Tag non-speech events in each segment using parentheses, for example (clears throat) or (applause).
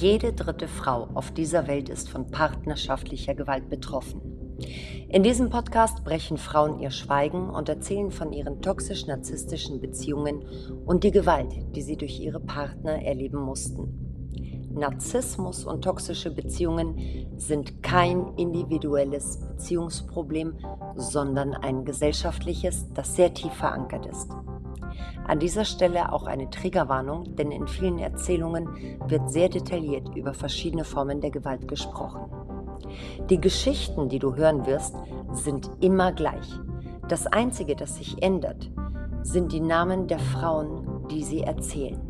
Jede dritte Frau auf dieser Welt ist von partnerschaftlicher Gewalt betroffen. In diesem Podcast brechen Frauen ihr Schweigen und erzählen von ihren toxisch-narzisstischen Beziehungen und die Gewalt, die sie durch ihre Partner erleben mussten. Narzissmus und toxische Beziehungen sind kein individuelles Beziehungsproblem, sondern ein gesellschaftliches, das sehr tief verankert ist. An dieser Stelle auch eine Triggerwarnung, denn in vielen Erzählungen wird sehr detailliert über verschiedene Formen der Gewalt gesprochen. Die Geschichten, die du hören wirst, sind immer gleich. Das Einzige, das sich ändert, sind die Namen der Frauen, die sie erzählen.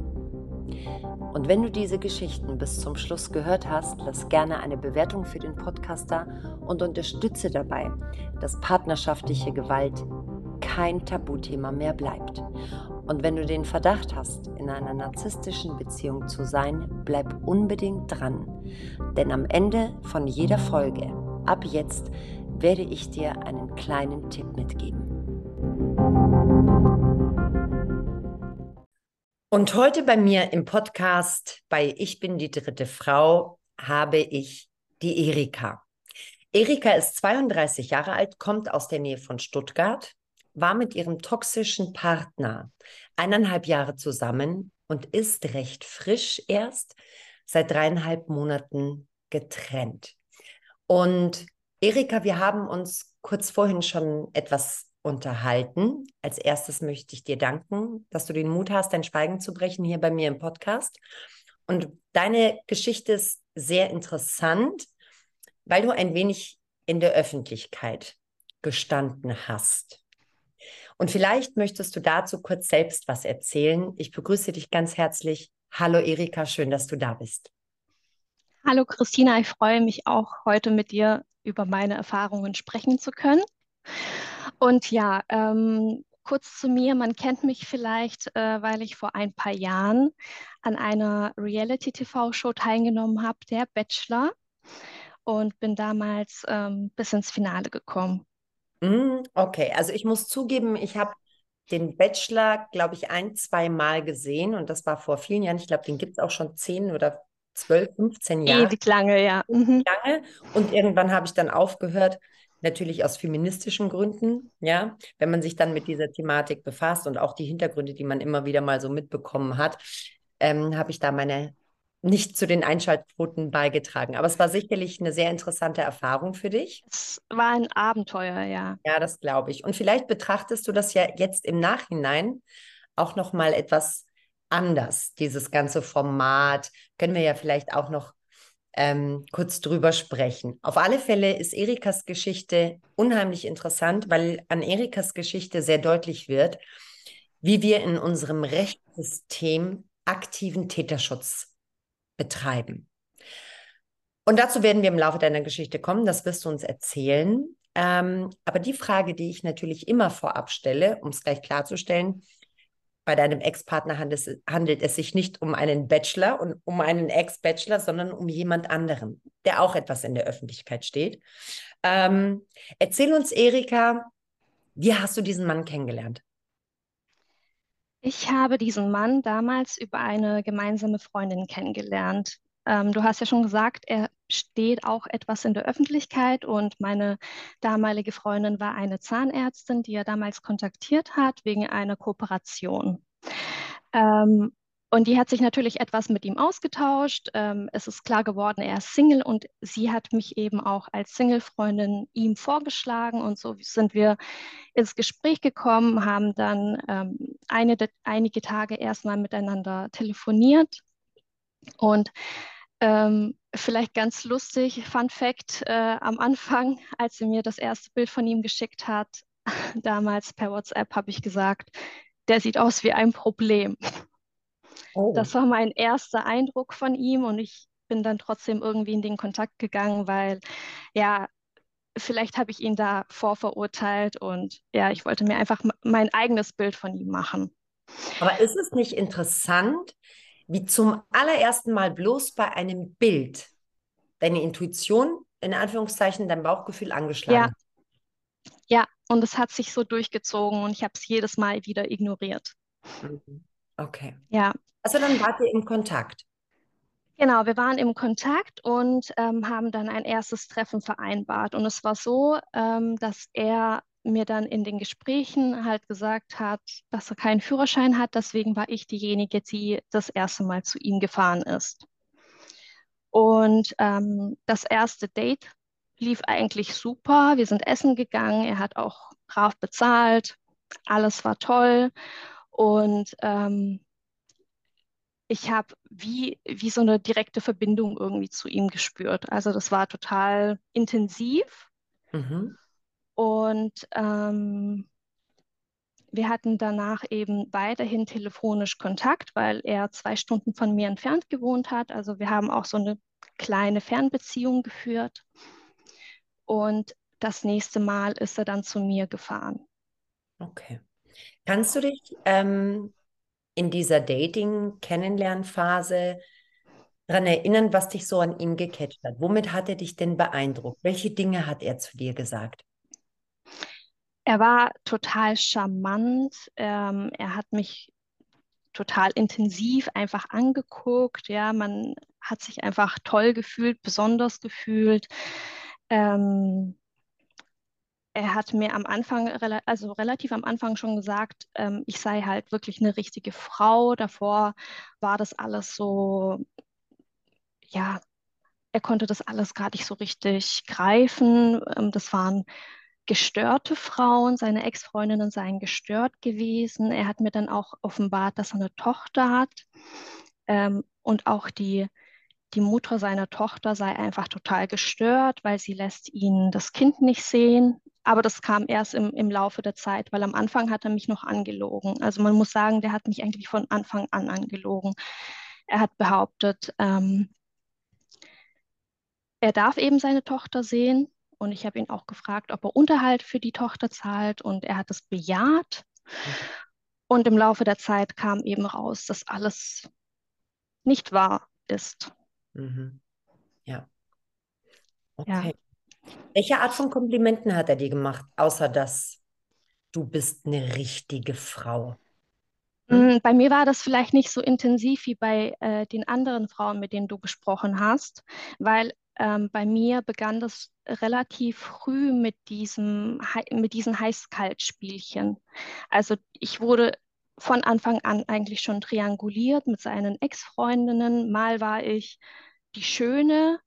Und wenn du diese Geschichten bis zum Schluss gehört hast, lass gerne eine Bewertung für den Podcaster und unterstütze dabei, dass partnerschaftliche Gewalt kein Tabuthema mehr bleibt. Und wenn du den Verdacht hast, in einer narzisstischen Beziehung zu sein, bleib unbedingt dran. Denn am Ende von jeder Folge, ab jetzt, werde ich dir einen kleinen Tipp mitgeben. Und heute bei mir im Podcast bei Ich bin die dritte Frau habe ich die Erika. Erika ist 32 Jahre alt, kommt aus der Nähe von Stuttgart, war mit ihrem toxischen Partner eineinhalb Jahre zusammen und ist recht frisch erst seit dreieinhalb Monaten getrennt. Und Erika, wir haben uns kurz vorhin schon etwas unterhalten. Als erstes möchte ich dir danken, dass du den Mut hast, dein Schweigen zu brechen hier bei mir im Podcast. Und deine Geschichte ist sehr interessant, weil du ein wenig in der Öffentlichkeit gestanden hast. Und vielleicht möchtest du dazu kurz selbst was erzählen. Ich begrüße dich ganz herzlich. Hallo Erika, schön, dass du da bist. Hallo Christina, ich freue mich auch heute mit dir über meine Erfahrungen sprechen zu können. Und ja, ähm, kurz zu mir, man kennt mich vielleicht, äh, weil ich vor ein paar Jahren an einer Reality-TV-Show teilgenommen habe, der Bachelor, und bin damals ähm, bis ins Finale gekommen. Mm, okay, also ich muss zugeben, ich habe den Bachelor, glaube ich, ein, zwei Mal gesehen und das war vor vielen Jahren. Ich glaube, den gibt es auch schon zehn oder zwölf, 15 Jahre. Ewig lange, ja. Mhm. Lange. Und irgendwann habe ich dann aufgehört, natürlich aus feministischen Gründen, ja, wenn man sich dann mit dieser Thematik befasst und auch die Hintergründe, die man immer wieder mal so mitbekommen hat, ähm, habe ich da meine nicht zu den Einschaltquoten beigetragen. Aber es war sicherlich eine sehr interessante Erfahrung für dich. Es war ein Abenteuer, ja. Ja, das glaube ich. Und vielleicht betrachtest du das ja jetzt im Nachhinein auch noch mal etwas anders. Dieses ganze Format können wir ja vielleicht auch noch ähm, kurz drüber sprechen. Auf alle Fälle ist Erikas Geschichte unheimlich interessant, weil an Erikas Geschichte sehr deutlich wird, wie wir in unserem Rechtssystem aktiven Täterschutz betreiben. Und dazu werden wir im Laufe deiner Geschichte kommen, das wirst du uns erzählen. Ähm, aber die Frage, die ich natürlich immer vorab stelle, um es gleich klarzustellen, bei deinem Ex-Partner handelt, handelt, es sich nicht um einen Bachelor und um einen Ex-Bachelor, sondern um jemand anderen, der auch etwas in der Öffentlichkeit steht. Ähm, erzähl uns, Erika, wie hast du diesen Mann kennengelernt? Ich habe diesen Mann damals über eine gemeinsame Freundin kennengelernt. Ähm, du hast ja schon gesagt, er steht auch etwas in der Öffentlichkeit und meine damalige Freundin war eine Zahnärztin, die er damals kontaktiert hat wegen einer Kooperation. Ähm, und die hat sich natürlich etwas mit ihm ausgetauscht. Ähm, es ist klar geworden, er ist Single und sie hat mich eben auch als Single-Freundin ihm vorgeschlagen. Und so sind wir ins Gespräch gekommen, haben dann ähm, eine, einige Tage erstmal miteinander telefoniert. Und ähm, vielleicht ganz lustig, Fun Fact, äh, am Anfang, (laughs) als sie mir das erste Bild von ihm geschickt hat, (laughs) damals per WhatsApp, habe ich gesagt, der sieht aus wie ein Problem. Oh. Das war mein erster Eindruck von ihm und ich bin dann trotzdem irgendwie in den Kontakt gegangen, weil ja, vielleicht habe ich ihn da vorverurteilt und ja, ich wollte mir einfach mein eigenes Bild von ihm machen. Aber ist es nicht interessant, wie zum allerersten Mal bloß bei einem Bild deine Intuition, in Anführungszeichen, dein Bauchgefühl angeschlagen ja. Ja, und es hat sich so durchgezogen und ich habe es jedes Mal wieder ignoriert. Mhm. Okay. Ja. Also dann wart ihr in Kontakt. Genau, wir waren im Kontakt und ähm, haben dann ein erstes Treffen vereinbart. Und es war so, ähm, dass er mir dann in den Gesprächen halt gesagt hat, dass er keinen Führerschein hat. Deswegen war ich diejenige, die das erste Mal zu ihm gefahren ist. Und ähm, das erste Date lief eigentlich super. Wir sind essen gegangen. Er hat auch brav bezahlt. Alles war toll. Und ähm, ich habe wie, wie so eine direkte Verbindung irgendwie zu ihm gespürt. Also das war total intensiv. Mhm. Und ähm, wir hatten danach eben weiterhin telefonisch Kontakt, weil er zwei Stunden von mir entfernt gewohnt hat. Also wir haben auch so eine kleine Fernbeziehung geführt. Und das nächste Mal ist er dann zu mir gefahren. Okay. Kannst du dich ähm, in dieser Dating-Kennenlernphase daran erinnern, was dich so an ihm gecatcht hat? Womit hat er dich denn beeindruckt? Welche Dinge hat er zu dir gesagt? Er war total charmant. Ähm, er hat mich total intensiv einfach angeguckt. Ja, man hat sich einfach toll gefühlt, besonders gefühlt. Ähm, er hat mir am Anfang, also relativ am Anfang schon gesagt, ähm, ich sei halt wirklich eine richtige Frau. Davor war das alles so, ja, er konnte das alles gar nicht so richtig greifen. Ähm, das waren gestörte Frauen, seine Ex-Freundinnen seien gestört gewesen. Er hat mir dann auch offenbart, dass er eine Tochter hat. Ähm, und auch die, die Mutter seiner Tochter sei einfach total gestört, weil sie lässt ihn das Kind nicht sehen. Aber das kam erst im, im Laufe der Zeit, weil am Anfang hat er mich noch angelogen. Also man muss sagen, der hat mich eigentlich von Anfang an angelogen. Er hat behauptet, ähm, er darf eben seine Tochter sehen. Und ich habe ihn auch gefragt, ob er Unterhalt für die Tochter zahlt. Und er hat es bejaht. Und im Laufe der Zeit kam eben raus, dass alles nicht wahr ist. Mhm. Ja. Okay. Ja. Welche Art von Komplimenten hat er dir gemacht, außer dass du bist eine richtige Frau? Hm? Bei mir war das vielleicht nicht so intensiv wie bei äh, den anderen Frauen, mit denen du gesprochen hast, weil ähm, bei mir begann das relativ früh mit diesem mit diesen Heiß-Kalt-Spielchen. Also ich wurde von Anfang an eigentlich schon trianguliert mit seinen Ex-Freundinnen. Mal war ich die Schöne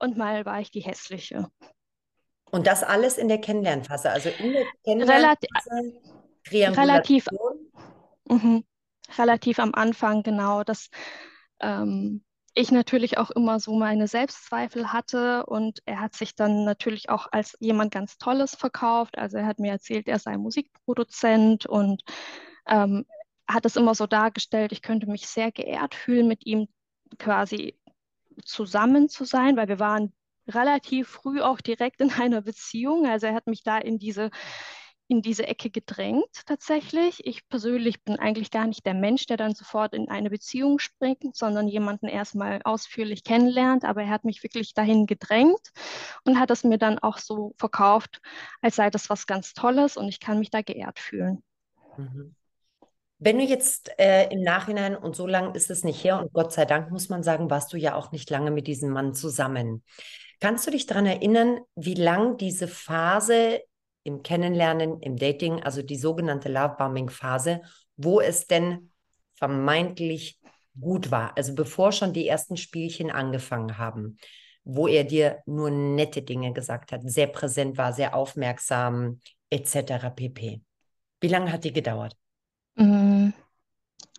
und mal war ich die Hässliche. Und das alles in der Kennenlernphase, also in der Kennenlernphase, relativ, mh, relativ am Anfang, genau, dass ähm, ich natürlich auch immer so meine Selbstzweifel hatte und er hat sich dann natürlich auch als jemand ganz Tolles verkauft. Also er hat mir erzählt, er sei Musikproduzent und ähm, hat es immer so dargestellt, ich könnte mich sehr geehrt fühlen, mit ihm quasi zusammen zu sein, weil wir waren relativ früh auch direkt in einer Beziehung. Also er hat mich da in diese, in diese Ecke gedrängt tatsächlich. Ich persönlich bin eigentlich gar nicht der Mensch, der dann sofort in eine Beziehung springt, sondern jemanden erstmal ausführlich kennenlernt. Aber er hat mich wirklich dahin gedrängt und hat es mir dann auch so verkauft, als sei das was ganz Tolles und ich kann mich da geehrt fühlen. Mhm. Wenn du jetzt äh, im Nachhinein, und so lange ist es nicht her, und Gott sei Dank muss man sagen, warst du ja auch nicht lange mit diesem Mann zusammen. Kannst du dich daran erinnern, wie lang diese Phase im Kennenlernen, im Dating, also die sogenannte Love-Bombing-Phase, wo es denn vermeintlich gut war, also bevor schon die ersten Spielchen angefangen haben, wo er dir nur nette Dinge gesagt hat, sehr präsent war, sehr aufmerksam, etc. pp. Wie lange hat die gedauert? Mm,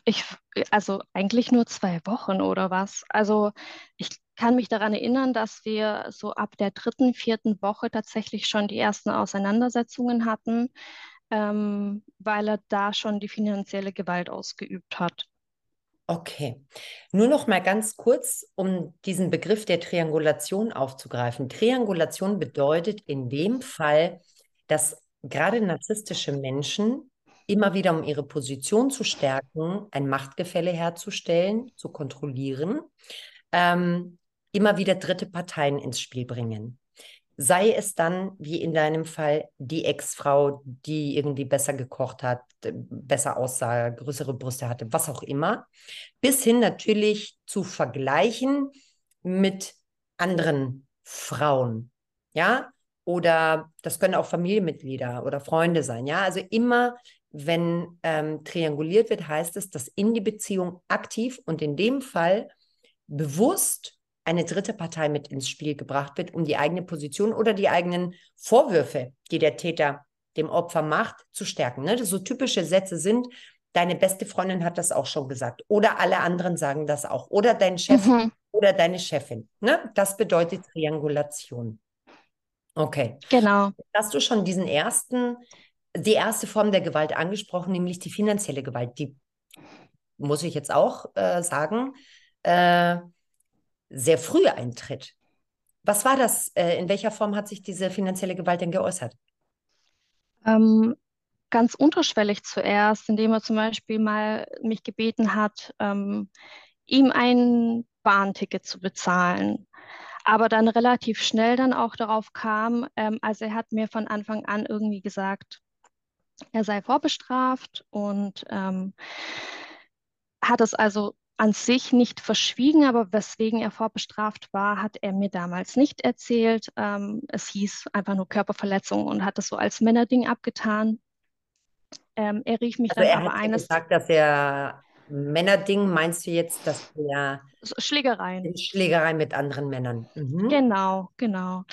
ich, also eigentlich nur zwei Wochen oder was. Also ich kann mich daran erinnern, dass wir so ab der dritten, vierten Woche tatsächlich schon die ersten Auseinandersetzungen hatten, ähm, weil er da schon die finanzielle Gewalt ausgeübt hat. Okay. Nur noch mal ganz kurz, um diesen Begriff der Triangulation aufzugreifen. Triangulation bedeutet in dem Fall, dass gerade narzisstische Menschen immer wieder, um ihre Position zu stärken, ein Machtgefälle herzustellen, zu kontrollieren, ähm, immer wieder dritte Parteien ins Spiel bringen. sei es dann, wie in deinem Fall, die Ex-Frau, die irgendwie besser gekocht hat, besser aussah, größere Brüste hatte, was auch immer, bis hin natürlich zu vergleichen mit anderen Frauen, ja, oder das können auch Familienmitglieder oder Freunde sein, ja, also immer wenn ähm, trianguliert wird, heißt es, dass in die Beziehung aktiv und in dem Fall bewusst eine dritte Partei mit ins Spiel gebracht wird, um die eigene Position oder die eigenen Vorwürfe, die der Täter dem Opfer macht, zu stärken. Ne? So typische Sätze sind, deine beste Freundin hat das auch schon gesagt oder alle anderen sagen das auch oder dein Chef mhm. oder deine Chefin. Ne? Das bedeutet Triangulation. Okay. Genau. Hast du schon diesen ersten die erste Form der Gewalt angesprochen, nämlich die finanzielle Gewalt. Die muss ich jetzt auch äh, sagen, äh, sehr früh eintritt. Was war das? Äh, in welcher Form hat sich diese finanzielle Gewalt denn geäußert? Ähm, ganz unterschwellig zuerst, indem er zum Beispiel mal mich gebeten hat, ähm, ihm ein Bahnticket zu bezahlen. Aber dann relativ schnell dann auch darauf kam, ähm, also er hat mir von Anfang an irgendwie gesagt, er sei vorbestraft und ähm, hat es also an sich nicht verschwiegen, aber weswegen er vorbestraft war, hat er mir damals nicht erzählt. Ähm, es hieß einfach nur Körperverletzung und hat es so als Männerding abgetan. Ähm, er rief mich also dann er aber hat eines. gesagt, dass er Männerding, meinst du jetzt, dass er Schlägereien. Schlägerei mit anderen Männern. Mhm. Genau, genau.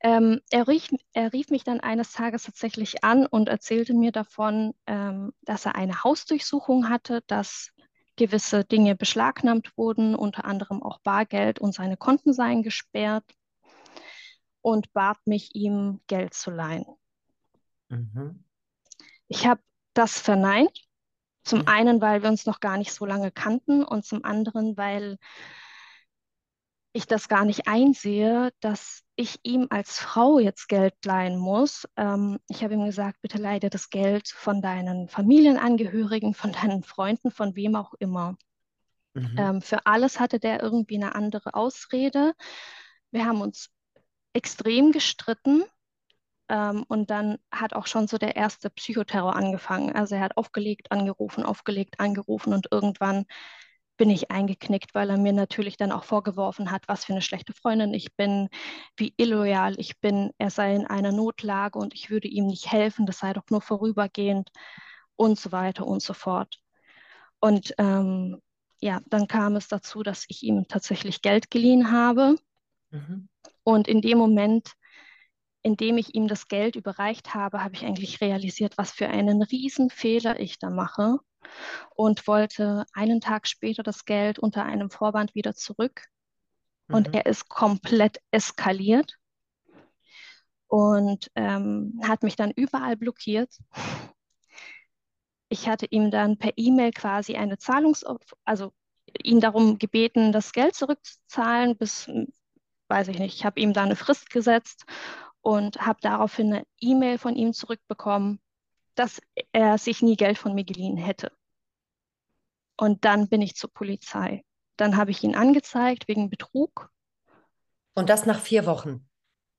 Ähm, er, rief, er rief mich dann eines Tages tatsächlich an und erzählte mir davon, ähm, dass er eine Hausdurchsuchung hatte, dass gewisse Dinge beschlagnahmt wurden, unter anderem auch Bargeld und seine Konten seien gesperrt und bat mich, ihm Geld zu leihen. Mhm. Ich habe das verneint. Zum mhm. einen, weil wir uns noch gar nicht so lange kannten und zum anderen, weil ich das gar nicht einsehe, dass ich ihm als Frau jetzt Geld leihen muss. Ähm, ich habe ihm gesagt, bitte leih dir das Geld von deinen Familienangehörigen, von deinen Freunden, von wem auch immer. Mhm. Ähm, für alles hatte der irgendwie eine andere Ausrede. Wir haben uns extrem gestritten. Ähm, und dann hat auch schon so der erste Psychoterror angefangen. Also er hat aufgelegt, angerufen, aufgelegt, angerufen und irgendwann bin ich eingeknickt, weil er mir natürlich dann auch vorgeworfen hat, was für eine schlechte Freundin ich bin, wie illoyal ich bin, er sei in einer Notlage und ich würde ihm nicht helfen, das sei doch nur vorübergehend und so weiter und so fort. Und ähm, ja, dann kam es dazu, dass ich ihm tatsächlich Geld geliehen habe. Mhm. Und in dem Moment, in dem ich ihm das Geld überreicht habe, habe ich eigentlich realisiert, was für einen Riesenfehler ich da mache und wollte einen Tag später das Geld unter einem Vorwand wieder zurück. Mhm. Und er ist komplett eskaliert und ähm, hat mich dann überall blockiert. Ich hatte ihm dann per E-Mail quasi eine Zahlungs-, also ihn darum gebeten, das Geld zurückzuzahlen bis, weiß ich nicht, ich habe ihm da eine Frist gesetzt und habe daraufhin eine E-Mail von ihm zurückbekommen, dass er sich nie Geld von mir geliehen hätte. Und dann bin ich zur Polizei. Dann habe ich ihn angezeigt wegen Betrug. Und das nach vier Wochen?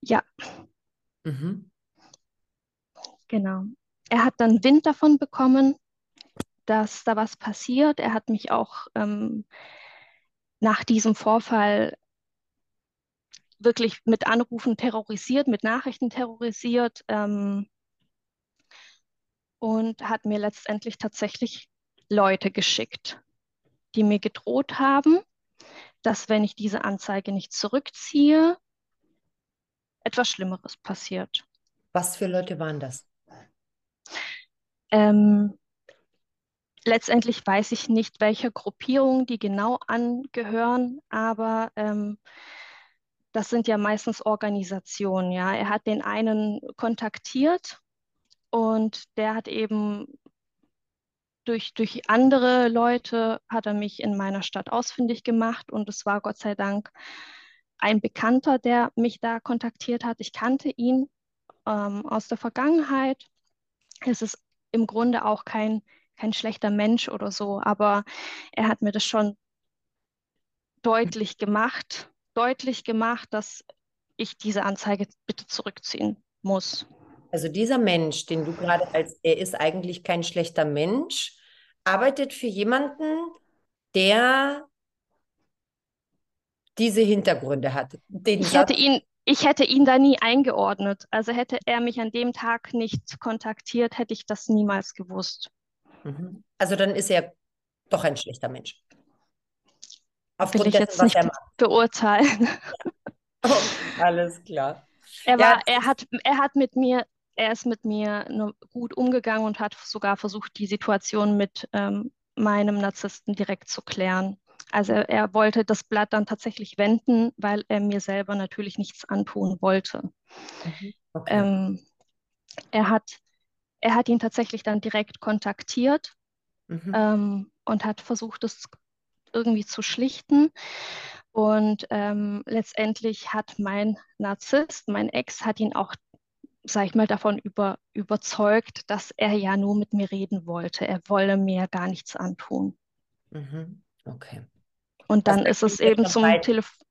Ja. Mhm. Genau. Er hat dann Wind davon bekommen, dass da was passiert. Er hat mich auch ähm, nach diesem Vorfall wirklich mit Anrufen terrorisiert, mit Nachrichten terrorisiert. Ähm, und hat mir letztendlich tatsächlich Leute geschickt, die mir gedroht haben, dass wenn ich diese Anzeige nicht zurückziehe, etwas Schlimmeres passiert. Was für Leute waren das? Ähm, letztendlich weiß ich nicht, welcher Gruppierung die genau angehören, aber ähm, das sind ja meistens Organisationen. Ja, er hat den einen kontaktiert und der hat eben durch, durch andere Leute hat er mich in meiner Stadt ausfindig gemacht und es war Gott sei Dank ein Bekannter, der mich da kontaktiert hat. Ich kannte ihn ähm, aus der Vergangenheit. Es ist im Grunde auch kein, kein schlechter Mensch oder so, aber er hat mir das schon deutlich gemacht, deutlich gemacht, dass ich diese Anzeige bitte zurückziehen muss. Also dieser Mensch, den du gerade als, er ist eigentlich kein schlechter Mensch, arbeitet für jemanden, der diese Hintergründe hat. Ich hätte ihn, ich hätte ihn da nie eingeordnet. Also hätte er mich an dem Tag nicht kontaktiert, hätte ich das niemals gewusst. Mhm. Also dann ist er doch ein schlechter Mensch. Aufgrund Will ich dessen, jetzt nicht beurteilen. (laughs) oh, alles klar. Er, war, ja. er, hat, er hat mit mir, er ist mit mir gut umgegangen und hat sogar versucht, die Situation mit ähm, meinem Narzissten direkt zu klären. Also er, er, wollte das Blatt dann tatsächlich wenden, weil er mir selber natürlich nichts antun wollte. Mhm. Okay. Ähm, er, hat, er hat ihn tatsächlich dann direkt kontaktiert mhm. ähm, und hat versucht, es irgendwie zu schlichten. Und ähm, letztendlich hat mein Narzisst, mein Ex, hat ihn auch, sag ich mal, davon über, überzeugt, dass er ja nur mit mir reden wollte. Er wolle mir gar nichts antun. Mhm. Okay. Und dann also, ist es eben zum Telefon.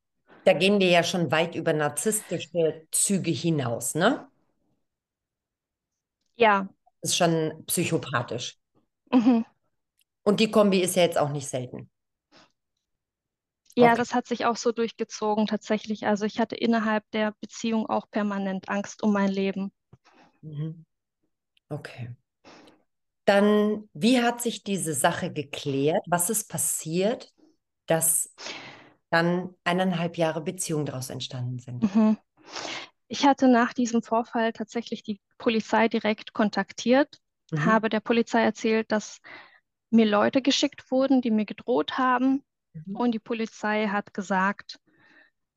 Da gehen wir ja schon weit über narzisstische Züge hinaus, ne? Ja. Das ist schon psychopathisch. Mhm. Und die Kombi ist ja jetzt auch nicht selten. Ja, okay. das hat sich auch so durchgezogen tatsächlich. Also ich hatte innerhalb der Beziehung auch permanent Angst um mein Leben. Mhm. Okay. Dann, wie hat sich diese Sache geklärt? Was ist passiert, dass dann eineinhalb Jahre Beziehung daraus entstanden sind? Mhm. Ich hatte nach diesem Vorfall tatsächlich die Polizei direkt kontaktiert, mhm. habe der Polizei erzählt, dass mir Leute geschickt wurden, die mir gedroht haben, Mhm. Und die Polizei hat gesagt,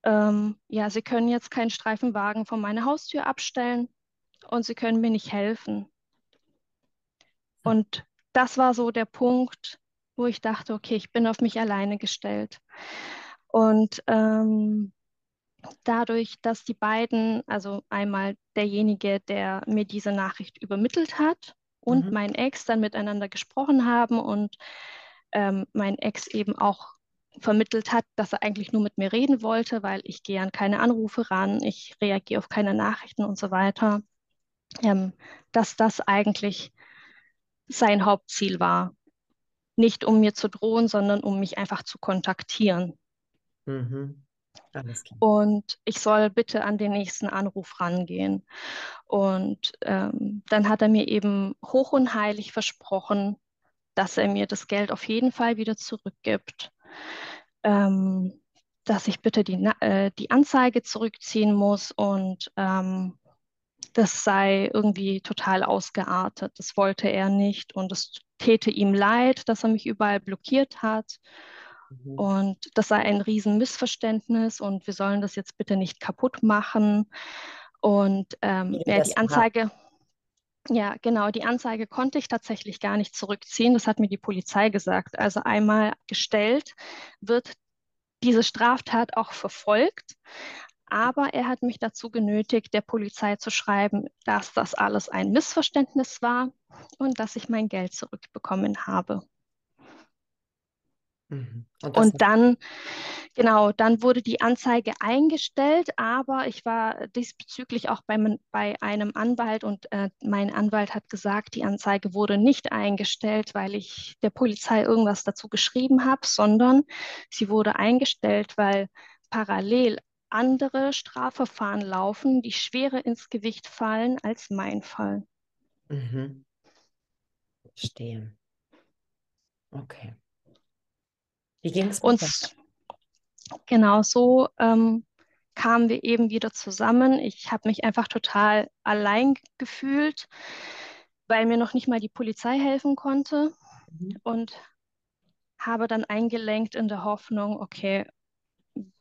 ähm, ja, sie können jetzt keinen Streifenwagen vor meine Haustür abstellen und sie können mir nicht helfen. Und das war so der Punkt, wo ich dachte, okay, ich bin auf mich alleine gestellt. Und ähm, dadurch, dass die beiden, also einmal derjenige, der mir diese Nachricht übermittelt hat und mhm. mein Ex dann miteinander gesprochen haben und ähm, mein Ex eben auch vermittelt hat, dass er eigentlich nur mit mir reden wollte, weil ich gehe an keine Anrufe ran, ich reagiere auf keine Nachrichten und so weiter, ähm, dass das eigentlich sein Hauptziel war. Nicht um mir zu drohen, sondern um mich einfach zu kontaktieren. Mhm. Und ich soll bitte an den nächsten Anruf rangehen. Und ähm, dann hat er mir eben hoch und heilig versprochen, dass er mir das Geld auf jeden Fall wieder zurückgibt ähm, dass ich bitte die, äh, die Anzeige zurückziehen muss und ähm, das sei irgendwie total ausgeartet. Das wollte er nicht und es täte ihm leid, dass er mich überall blockiert hat. Mhm. Und das sei ein Riesenmissverständnis und wir sollen das jetzt bitte nicht kaputt machen. Und ähm, ja, die Anzeige, ja, genau, die Anzeige konnte ich tatsächlich gar nicht zurückziehen. Das hat mir die Polizei gesagt. Also einmal gestellt wird diese Straftat auch verfolgt. Aber er hat mich dazu genötigt, der Polizei zu schreiben, dass das alles ein Missverständnis war und dass ich mein Geld zurückbekommen habe. Mhm. Und, und, dann, genau, dann wurde die Anzeige eingestellt, aber ich war diesbezüglich auch bei, bei einem Anwalt und äh, mein Anwalt hat gesagt, die Anzeige wurde nicht eingestellt, weil ich der Polizei irgendwas dazu geschrieben habe, sondern sie wurde eingestellt, weil parallel andere Strafverfahren laufen, die schwerer ins Gewicht fallen als mein Fall. Mhm. Verstehe. Okay. Wie ging es uns? Genau so ähm, kamen wir eben wieder zusammen. Ich habe mich einfach total allein gefühlt, weil mir noch nicht mal die Polizei helfen konnte mhm. und habe dann eingelenkt in der Hoffnung, okay,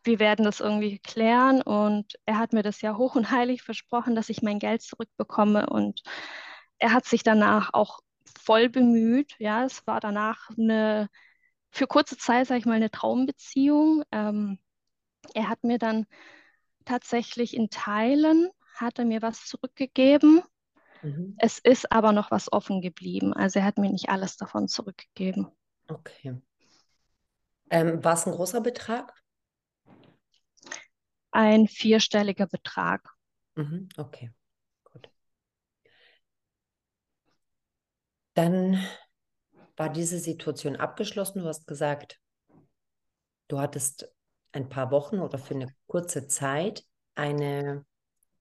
wir werden das irgendwie klären. Und er hat mir das ja hoch und heilig versprochen, dass ich mein Geld zurückbekomme. Und er hat sich danach auch voll bemüht. Ja, es war danach eine für kurze Zeit, sage ich mal, eine Traumbeziehung. Ähm, er hat mir dann tatsächlich in Teilen, hat er mir was zurückgegeben. Mhm. Es ist aber noch was offen geblieben. Also er hat mir nicht alles davon zurückgegeben. Okay. Ähm, war es ein großer Betrag? ein vierstelliger Betrag. Mhm, okay, gut. Dann war diese Situation abgeschlossen. Du hast gesagt, du hattest ein paar Wochen oder für eine kurze Zeit eine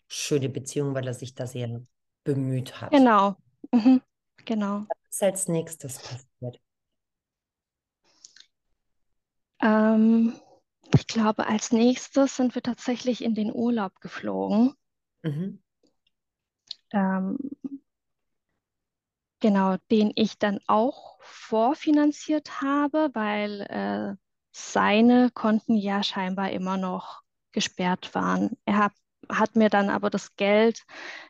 schöne Beziehung, weil er sich da sehr bemüht hat. Genau, mhm. genau. Was ist als nächstes passiert? Ähm, ich glaube, als nächstes sind wir tatsächlich in den Urlaub geflogen. Mhm. Ähm, genau, den ich dann auch vorfinanziert habe, weil äh, seine Konten ja scheinbar immer noch gesperrt waren. Er hat, hat mir dann aber das Geld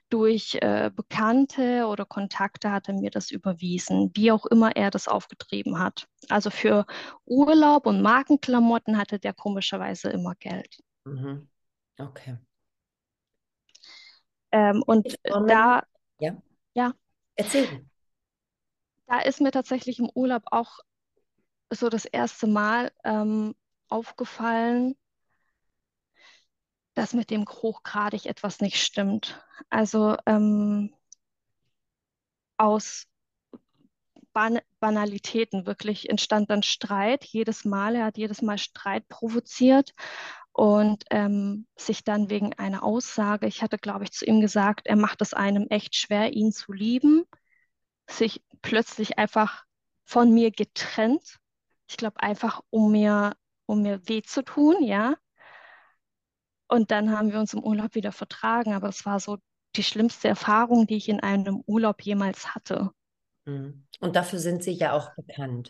durch äh, Bekannte oder Kontakte hat er mir das überwiesen, wie auch immer er das aufgetrieben hat. Also für Urlaub und Markenklamotten hatte der komischerweise immer Geld. Mhm. Okay. Ähm, und da, ja, ja, erzähl. Da ist mir tatsächlich im Urlaub auch so das erste Mal ähm, aufgefallen, dass mit dem hochgradig etwas nicht stimmt. Also ähm, aus Ban Banalitäten wirklich entstand dann Streit jedes Mal. Er hat jedes Mal Streit provoziert und ähm, sich dann wegen einer Aussage, ich hatte, glaube ich, zu ihm gesagt, er macht es einem echt schwer, ihn zu lieben, sich plötzlich einfach von mir getrennt. Ich glaube einfach, um mir, um mir weh zu tun, ja. Und dann haben wir uns im Urlaub wieder vertragen, aber es war so die schlimmste Erfahrung, die ich in einem Urlaub jemals hatte. Mhm. Und dafür sind sie ja auch bekannt.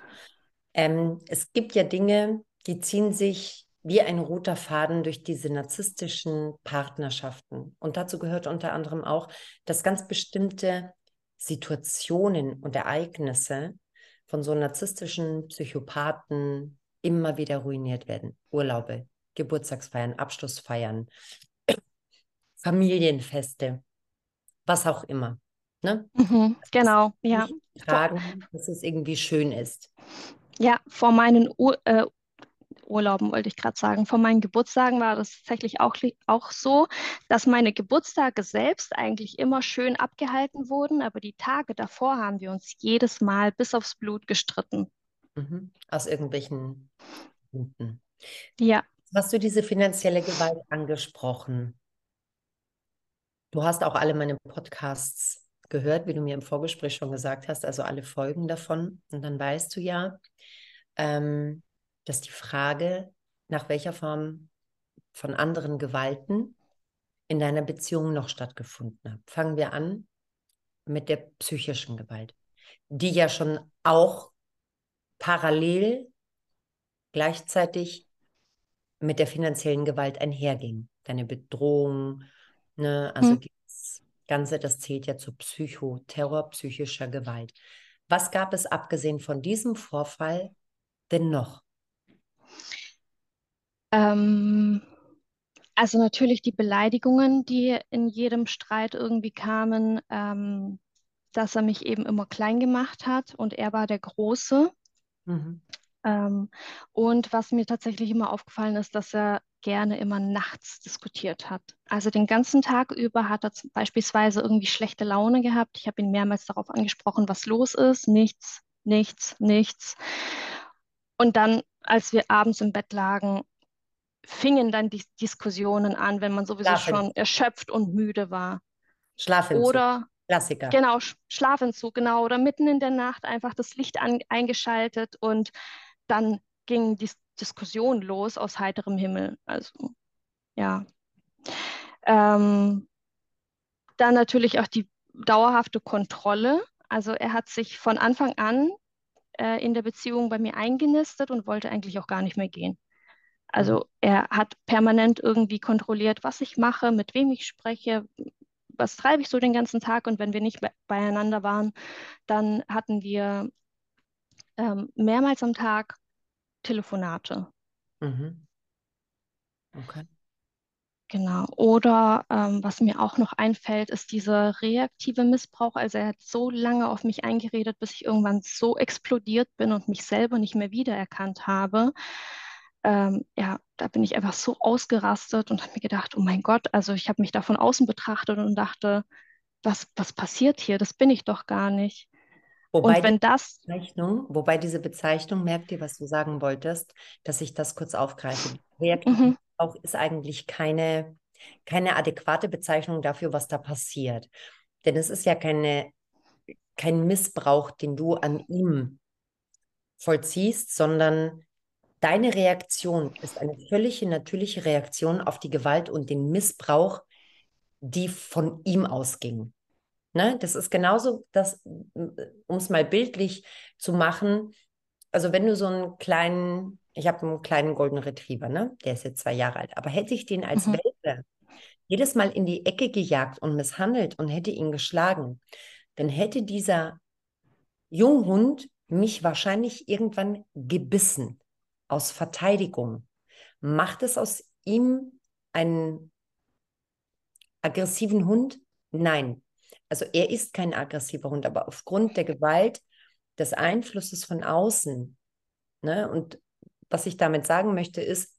Ähm, es gibt ja Dinge, die ziehen sich wie ein roter Faden durch diese narzisstischen Partnerschaften. Und dazu gehört unter anderem auch, dass ganz bestimmte Situationen und Ereignisse von so narzisstischen Psychopathen immer wieder ruiniert werden. Urlaube, Geburtstagsfeiern, Abschlussfeiern, (clears throat) Familienfeste, was auch immer. Ne? Mhm, genau, ja. Tragen, dass es irgendwie schön ist. Ja, vor meinen Ur äh, Urlauben wollte ich gerade sagen. Vor meinen Geburtstagen war das tatsächlich auch, auch so, dass meine Geburtstage selbst eigentlich immer schön abgehalten wurden, aber die Tage davor haben wir uns jedes Mal bis aufs Blut gestritten. Mhm. Aus irgendwelchen Gründen. Ja. Hast du diese finanzielle Gewalt angesprochen? Du hast auch alle meine Podcasts gehört, wie du mir im Vorgespräch schon gesagt hast, also alle Folgen davon. Und dann weißt du ja, ähm, dass die Frage, nach welcher Form von anderen Gewalten in deiner Beziehung noch stattgefunden hat. Fangen wir an mit der psychischen Gewalt, die ja schon auch parallel gleichzeitig mit der finanziellen Gewalt einherging. Deine Bedrohung, ne, also hm. das Ganze, das zählt ja zu Psychoterror, psychischer Gewalt. Was gab es abgesehen von diesem Vorfall denn noch? Ähm, also natürlich die Beleidigungen, die in jedem Streit irgendwie kamen, ähm, dass er mich eben immer klein gemacht hat und er war der Große. Mhm. Ähm, und was mir tatsächlich immer aufgefallen ist, dass er gerne immer nachts diskutiert hat. Also den ganzen Tag über hat er beispielsweise irgendwie schlechte Laune gehabt. Ich habe ihn mehrmals darauf angesprochen, was los ist. Nichts, nichts, nichts. Und dann, als wir abends im Bett lagen, fingen dann die Diskussionen an, wenn man sowieso Schlafen. schon erschöpft und müde war. Schlafentzug. Oder Klassiker. Genau, Schlafentzug, genau. Oder mitten in der Nacht einfach das Licht an, eingeschaltet und dann ging die Diskussion los aus heiterem Himmel. Also, ja. Ähm, dann natürlich auch die dauerhafte Kontrolle. Also er hat sich von Anfang an äh, in der Beziehung bei mir eingenistet und wollte eigentlich auch gar nicht mehr gehen. Also mhm. er hat permanent irgendwie kontrolliert, was ich mache, mit wem ich spreche, was treibe ich so den ganzen Tag. Und wenn wir nicht be beieinander waren, dann hatten wir ähm, mehrmals am Tag Telefonate. Mhm. Okay. Genau. Oder ähm, was mir auch noch einfällt, ist dieser reaktive Missbrauch. Also er hat so lange auf mich eingeredet, bis ich irgendwann so explodiert bin und mich selber nicht mehr wiedererkannt habe. Ähm, ja, da bin ich einfach so ausgerastet und habe mir gedacht, oh mein Gott, also ich habe mich da von außen betrachtet und dachte, was, was passiert hier? Das bin ich doch gar nicht. Wobei und wenn das, Bezeichnung, wobei diese Bezeichnung, merkt ihr, was du sagen wolltest, dass ich das kurz aufgreife. Reaktiv mhm, auch ist eigentlich keine, keine adäquate Bezeichnung dafür, was da passiert. Denn es ist ja keine, kein Missbrauch, den du an ihm vollziehst, sondern deine Reaktion ist eine völlige natürliche Reaktion auf die Gewalt und den Missbrauch, die von ihm ausging. Ne? Das ist genauso, das, um es mal bildlich zu machen, also wenn du so einen kleinen, ich habe einen kleinen Golden Retriever, ne? Der ist jetzt zwei Jahre alt, aber hätte ich den als mhm, Welpe jedes Mal in die Ecke gejagt und misshandelt und hätte ihn geschlagen, dann hätte dieser Junghund mich wahrscheinlich irgendwann gebissen aus Verteidigung. Macht es aus ihm einen aggressiven Hund? Nein. Also er ist kein aggressiver Hund, aber aufgrund der Gewalt, des Einflusses von außen, ne, und was ich damit sagen möchte, ist,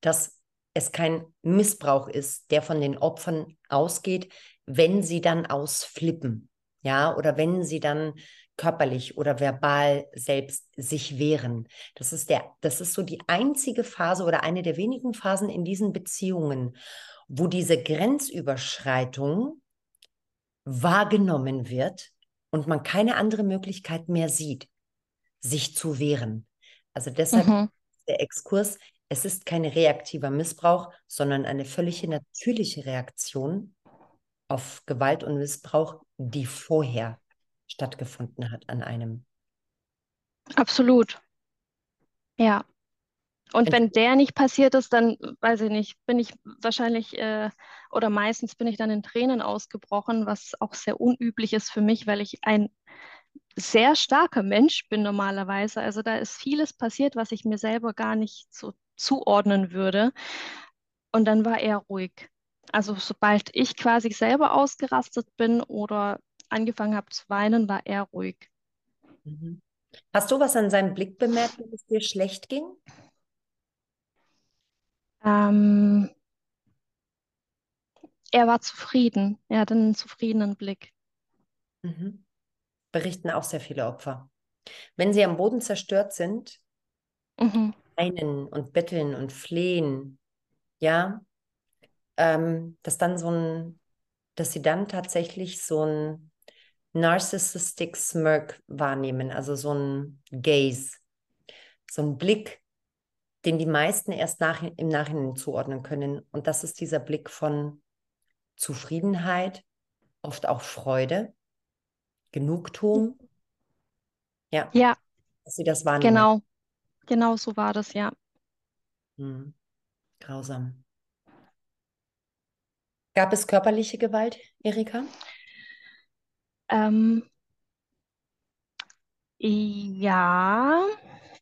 dass es kein Missbrauch ist, der von den Opfern ausgeht, wenn sie dann ausflippen, ja, oder wenn sie dann körperlich oder verbal selbst sich wehren. Das ist der, das ist so die einzige Phase oder eine der wenigen Phasen in diesen Beziehungen, wo diese Grenzüberschreitung wahrgenommen wird und man keine andere Möglichkeit mehr sieht, sich zu wehren. Also deshalb mhm. der Exkurs, es ist kein reaktiver Missbrauch, sondern eine völlig natürliche Reaktion auf Gewalt und Missbrauch, die vorher stattgefunden hat an einem. absolut, ja. Und wenn der nicht passiert ist, dann weiß ich nicht, bin ich wahrscheinlich äh, oder meistens bin ich dann in Tränen ausgebrochen, was auch sehr unüblich ist für mich, weil ich ein sehr starker Mensch bin normalerweise. Also da ist vieles passiert, was ich mir selber gar nicht so zuordnen würde. Und dann war er ruhig. Also sobald ich quasi selber ausgerastet bin oder angefangen habe zu weinen, war er ruhig. Mhm. Hast du was an seinem Blick bemerkt, dass es dir schlecht ging? Ähm, er war zufrieden. Er hatte einen zufriedenen Blick. Mhm. Berichten auch sehr viele Opfer. Wenn sie am Boden zerstört sind, Mhm. weinen und betteln und flehen, ja, ähm, dass dann so ein, dass sie dann tatsächlich so ein narcissistic smirk wahrnehmen, also so ein Gaze, so ein Blick, den die meisten erst nach, im Nachhinein zuordnen können. Und das ist dieser Blick von Zufriedenheit, oft auch Freude, Genugtuung. Ja, Ja, dass sie das wahrnehmen. genau. Genau so war das, ja. Hm. Grausam. Gab es körperliche Gewalt, Erika? Ähm, ja,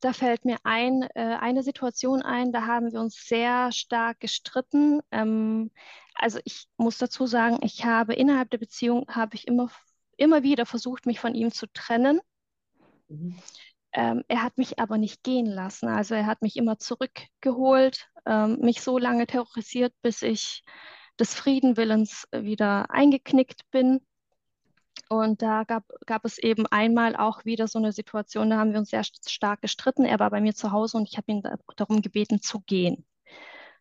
da fällt mir ein, äh, eine Situation ein, da haben wir uns sehr stark gestritten. Ähm, also ich muss dazu sagen, ich habe innerhalb der Beziehung, habe ich immer, immer wieder versucht, mich von ihm zu trennen. Mhm. Ähm, er hat mich aber nicht gehen lassen. Also er hat mich immer zurückgeholt, ähm, mich so lange terrorisiert, bis ich des Friedenwillens wieder eingeknickt bin. Und da gab, gab es eben einmal auch wieder so eine Situation, da haben wir uns sehr stark gestritten. Er war bei mir zu Hause und ich habe ihn da, darum gebeten zu gehen.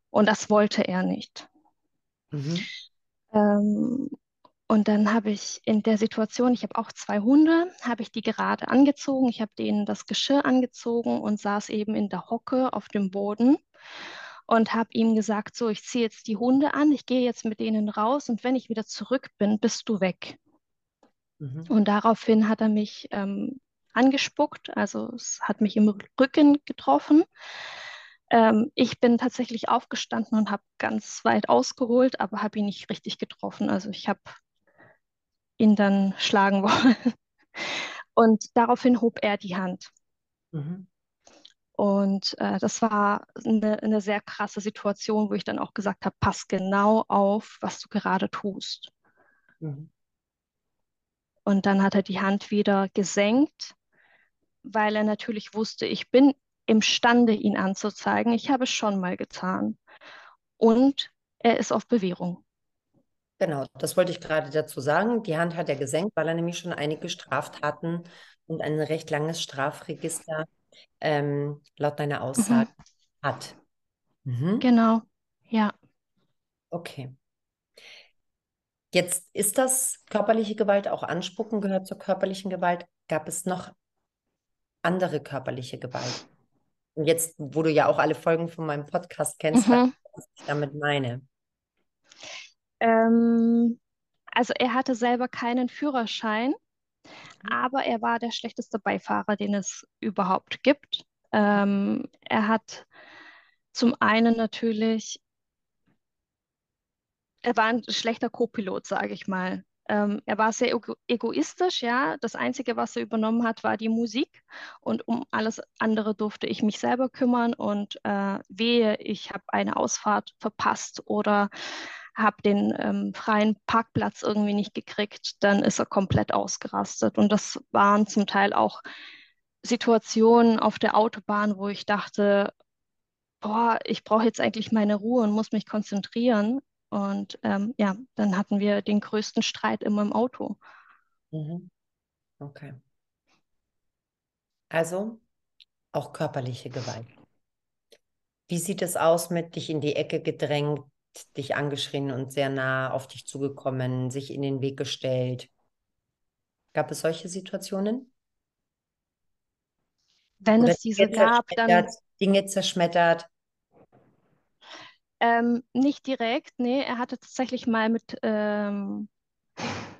Und das wollte er nicht. Mhm. Ähm, und dann habe ich in der Situation, ich habe auch zwei Hunde, habe ich die gerade angezogen. Ich habe denen das Geschirr angezogen und saß eben in der Hocke auf dem Boden und habe ihm gesagt, so, ich ziehe jetzt die Hunde an, ich gehe jetzt mit denen raus und wenn ich wieder zurück bin, bist du weg. Mhm. Und daraufhin hat er mich ähm, angespuckt, also es hat mich im Rücken getroffen. Ähm, ich bin tatsächlich aufgestanden und habe ganz weit ausgeholt, aber habe ihn nicht richtig getroffen. Also ich habe ihn dann schlagen (laughs) wollen. Und daraufhin hob er die Hand. Mhm. Und äh, das war eine, eine sehr krasse Situation, wo ich dann auch gesagt habe, pass genau auf, was du gerade tust. Mhm. Und dann hat er die Hand wieder gesenkt, weil er natürlich wusste, ich bin imstande, ihn anzuzeigen. Ich habe es schon mal getan. Und er ist auf Bewährung. Genau, das wollte ich gerade dazu sagen. Die Hand hat er gesenkt, weil er nämlich schon einige Straftaten und ein recht langes Strafregister ähm, laut deiner Aussage mhm. hat. Mhm. Genau, ja. Okay. Jetzt ist das körperliche Gewalt, auch Anspucken gehört zur körperlichen Gewalt. Gab es noch andere körperliche Gewalt? Und jetzt, wo du ja auch alle Folgen von meinem Podcast kennst, mhm. was ich damit meine. Ähm, also er hatte selber keinen Führerschein, mhm. aber er war der schlechteste Beifahrer, den es überhaupt gibt. Ähm, er hat zum einen natürlich, er war ein schlechter Co-Pilot, sage ich mal. Ähm, er war sehr ego egoistisch, ja. Das Einzige, was er übernommen hat, war die Musik. Und um alles andere durfte ich mich selber kümmern. Und äh, wehe, ich habe eine Ausfahrt verpasst oder habe den ähm, freien Parkplatz irgendwie nicht gekriegt, dann ist er komplett ausgerastet. Und das waren zum Teil auch Situationen auf der Autobahn, wo ich dachte, boah, ich brauche jetzt eigentlich meine Ruhe und muss mich konzentrieren. Und ähm, ja, dann hatten wir den größten Streit immer im Auto. Mhm. Okay. Also auch körperliche Gewalt. Wie sieht es aus mit dich in die Ecke gedrängt, dich angeschrien und sehr nah auf dich zugekommen, sich in den Weg gestellt? Gab es solche Situationen? Wenn Oder es diese gab, dann Dinge zerschmettert. Ähm, nicht direkt, nee, er hatte tatsächlich mal mit, ähm, (laughs)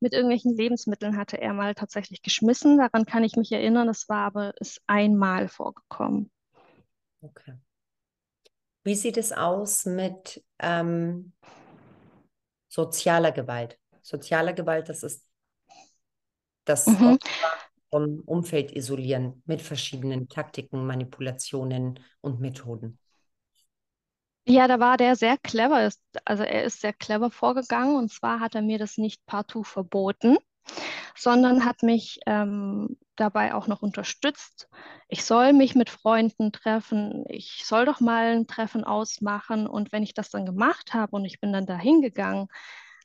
mit irgendwelchen Lebensmitteln hatte er mal tatsächlich geschmissen. Daran kann ich mich erinnern. Das war aber ist einmal vorgekommen. Okay. Wie sieht es aus mit ähm, sozialer Gewalt? Soziale Gewalt, das ist das mhm. vom Umfeld isolieren mit verschiedenen Taktiken, Manipulationen und Methoden. Ja, da war der sehr clever. Also er ist sehr clever vorgegangen und zwar hat er mir das nicht partout verboten, sondern hat mich ähm, dabei auch noch unterstützt. Ich soll mich mit Freunden treffen, ich soll doch mal ein Treffen ausmachen und wenn ich das dann gemacht habe und ich bin dann dahin gegangen,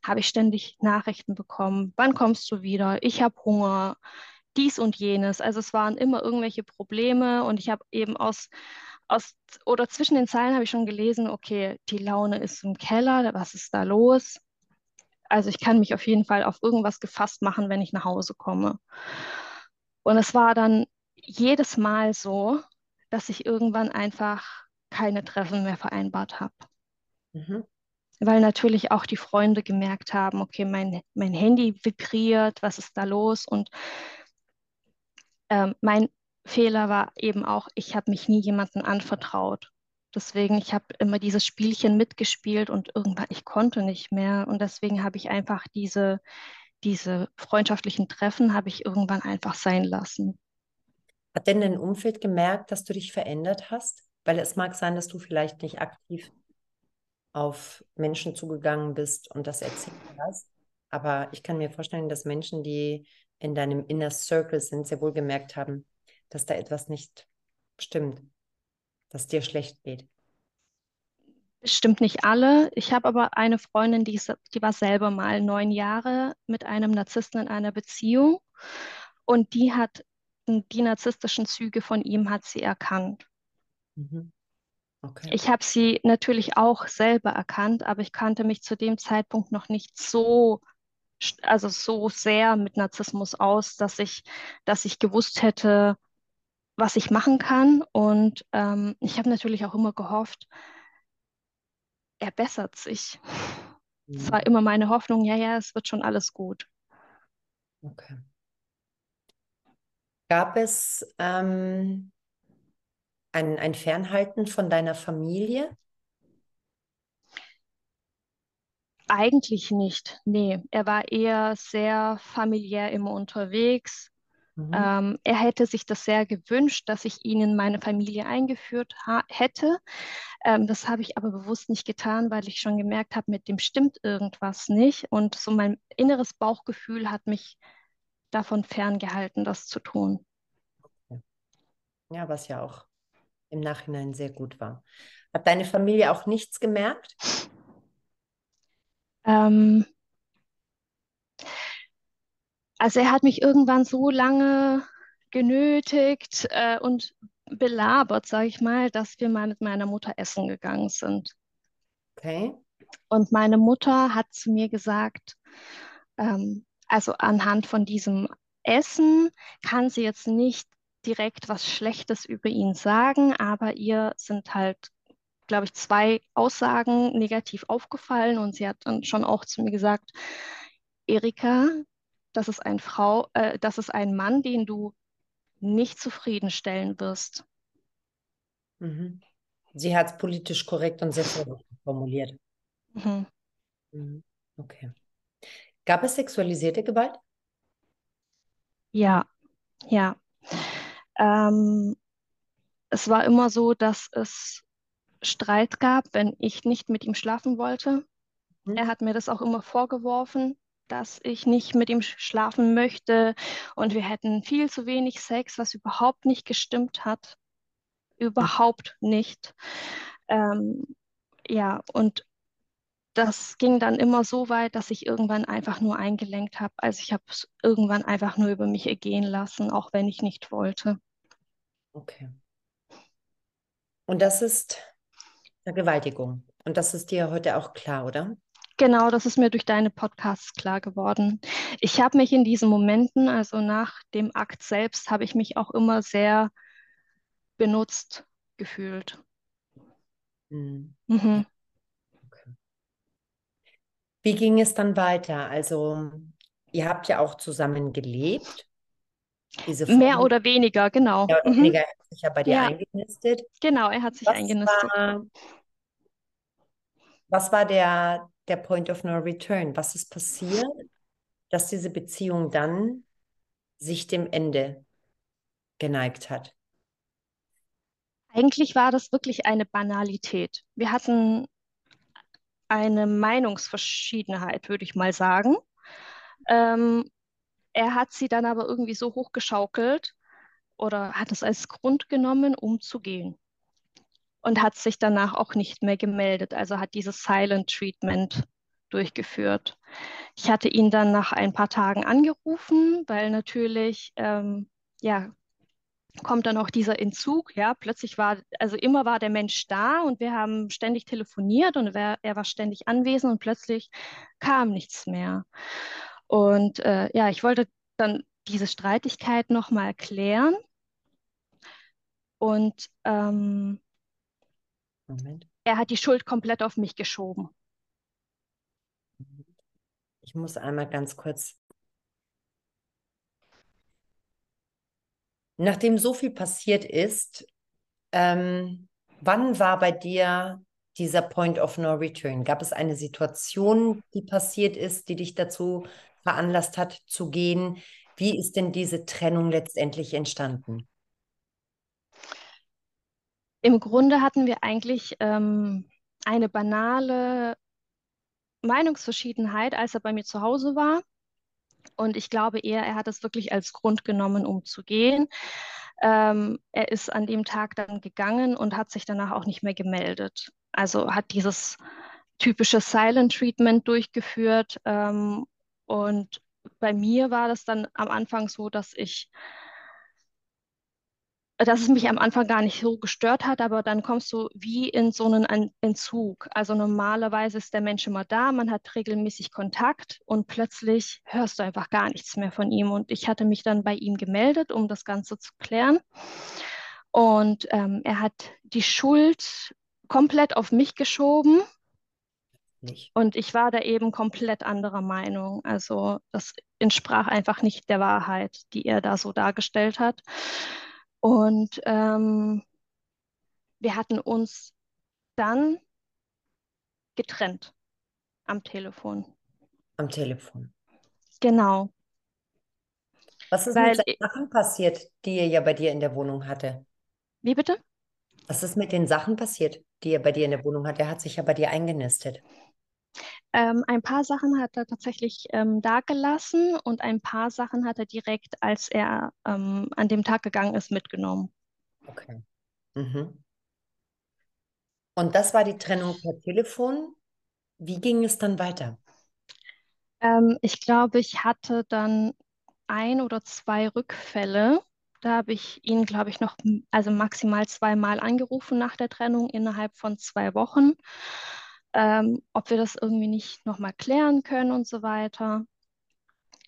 habe ich ständig Nachrichten bekommen, wann kommst du wieder? Ich habe Hunger, dies und jenes. Also es waren immer irgendwelche Probleme und ich habe eben aus aus oder zwischen den Zeilen habe ich schon gelesen, okay, die Laune ist im Keller, was ist da los? Also ich kann mich auf jeden Fall auf irgendwas gefasst machen, wenn ich nach Hause komme. Und es war dann jedes Mal so, dass ich irgendwann einfach keine Treffen mehr vereinbart habe. Mhm. Weil natürlich auch die Freunde gemerkt haben, okay, mein, mein Handy vibriert, was ist da los? Und ähm, mein Fehler war eben auch, ich habe mich nie jemandem anvertraut. Deswegen, ich habe immer dieses Spielchen mitgespielt und irgendwann, ich konnte nicht mehr. Und deswegen habe ich einfach diese, diese freundschaftlichen Treffen, habe ich irgendwann einfach sein lassen. Hat denn dein Umfeld gemerkt, dass du dich verändert hast? Weil es mag sein, dass du vielleicht nicht aktiv auf Menschen zugegangen bist und das erzählt hast. Aber ich kann mir vorstellen, dass Menschen, die in deinem Inner Circle sind, sehr wohl gemerkt haben, dass da etwas nicht stimmt, dass dir schlecht geht. Stimmt nicht alle. Ich habe aber eine Freundin, die, die war selber mal neun Jahre mit einem Narzissten in einer Beziehung und die hat die narzisstischen Züge von ihm hat sie erkannt. Mhm. Okay. Ich habe sie natürlich auch selber erkannt, aber ich kannte mich zu dem Zeitpunkt noch nicht so, also so sehr mit Narzissmus aus, dass ich, dass ich gewusst hätte, was ich machen kann. Und ähm, ich habe natürlich auch immer gehofft, er bessert sich. Es mhm. war immer meine Hoffnung, ja, ja, es wird schon alles gut. Okay. Gab es ähm, ein, ein Fernhalten von deiner Familie? Eigentlich nicht. Nee, er war eher sehr familiär immer unterwegs. Mhm. Ähm, er hätte sich das sehr gewünscht, dass ich ihn in meine Familie eingeführt hätte. Ähm, das habe ich aber bewusst nicht getan, weil ich schon gemerkt habe, mit dem stimmt irgendwas nicht. Und so mein inneres Bauchgefühl hat mich davon ferngehalten, das zu tun. Ja, was ja auch im Nachhinein sehr gut war. Hat deine Familie auch nichts gemerkt? Ähm, also er hat mich irgendwann so lange genötigt äh, und belabert, sage ich mal, dass wir mal mit meiner Mutter essen gegangen sind. Okay. Und meine Mutter hat zu mir gesagt, ähm, also anhand von diesem Essen kann sie jetzt nicht direkt was Schlechtes über ihn sagen, aber ihr sind halt, glaube ich, zwei Aussagen negativ aufgefallen und sie hat dann schon auch zu mir gesagt, Erika, das ist ein Frau, äh, das ist ein Mann, den du nicht zufriedenstellen wirst. Mhm. Sie hat es politisch korrekt und sehr formuliert. Mhm. Mhm. Okay. Gab es sexualisierte Gewalt? Ja, ja. Ähm, es war immer so, dass es Streit gab, wenn ich nicht mit ihm schlafen wollte. Mhm. Er hat mir das auch immer vorgeworfen, dass ich nicht mit ihm schlafen möchte und wir hätten viel zu wenig Sex, was überhaupt nicht gestimmt hat. Überhaupt nicht. Ähm, ja, und das ging dann immer so weit, dass ich irgendwann einfach nur eingelenkt habe. Also ich habe es irgendwann einfach nur über mich ergehen lassen, auch wenn ich nicht wollte. Okay. Und das ist Vergewaltigung. Und das ist dir heute auch klar, oder? Genau, das ist mir durch deine Podcasts klar geworden. Ich habe mich in diesen Momenten, also nach dem Akt selbst, habe ich mich auch immer sehr benutzt gefühlt. Mhm. Mhm. Wie ging es dann weiter? Also, ihr habt ja auch zusammen gelebt. Mehr oder weniger, genau. Mehr oder mhm. weniger hat sich ja bei dir ja. eingenistet. Genau, er hat sich was eingenistet. War, was war der, der Point of No Return? Was ist passiert, dass diese Beziehung dann sich dem Ende geneigt hat? Eigentlich war das wirklich eine Banalität. Wir hatten eine Meinungsverschiedenheit, würde ich mal sagen. Ähm, er hat sie dann aber irgendwie so hochgeschaukelt oder hat es als Grund genommen, um zu gehen. Und hat sich danach auch nicht mehr gemeldet, also hat dieses Silent Treatment durchgeführt. Ich hatte ihn dann nach ein paar Tagen angerufen, weil natürlich ähm, ja, kommt dann auch dieser Entzug, ja, plötzlich war, also immer war der Mensch da und wir haben ständig telefoniert und er, er war ständig anwesend und plötzlich kam nichts mehr. Und äh, ja, ich wollte dann diese Streitigkeit nochmal klären und ähm, er hat die Schuld komplett auf mich geschoben. Ich muss einmal ganz kurz Nachdem so viel passiert ist, ähm, wann war bei dir dieser Point of No Return? Gab es eine Situation, die passiert ist, die dich dazu veranlasst hat zu gehen? Wie ist denn diese Trennung letztendlich entstanden? Im Grunde hatten wir eigentlich ähm, eine banale Meinungsverschiedenheit, als er bei mir zu Hause war. Und ich glaube eher, er hat es wirklich als Grund genommen, um zu gehen. Ähm, er ist an dem Tag dann gegangen und hat sich danach auch nicht mehr gemeldet. Also hat dieses typische Silent Treatment durchgeführt. Ähm, und bei mir war das dann am Anfang so, dass ich dass es mich am Anfang gar nicht so gestört hat, aber dann kommst du wie in so einen Entzug. Also normalerweise ist der Mensch immer da, man hat regelmäßig Kontakt und plötzlich hörst du einfach gar nichts mehr von ihm. Und ich hatte mich dann bei ihm gemeldet, um das Ganze zu klären. Und ähm, er hat die Schuld komplett auf mich geschoben. Nicht. Und ich war da eben komplett anderer Meinung. Also das entsprach einfach nicht der Wahrheit, die er da so dargestellt hat. Und ähm, wir hatten uns dann getrennt am Telefon. Am Telefon. Genau. Was ist Weil, mit den Sachen passiert, die er ja bei dir in der Wohnung hatte? Wie bitte? Was ist mit den Sachen passiert, die er bei dir in der Wohnung hat? Er hat sich ja bei dir eingenistet. Ähm, ein paar Sachen hat er tatsächlich ähm, dagelassen und ein paar Sachen hat er direkt, als er ähm, an dem Tag gegangen ist, mitgenommen. Okay. Mhm. Und das war die Trennung per Telefon. Wie ging es dann weiter? Ähm, ich glaube, ich hatte dann ein oder zwei Rückfälle. Da habe ich ihn, glaube ich, noch, also maximal zweimal angerufen nach der Trennung innerhalb von zwei Wochen, ähm, ob wir das irgendwie nicht nochmal klären können und so weiter.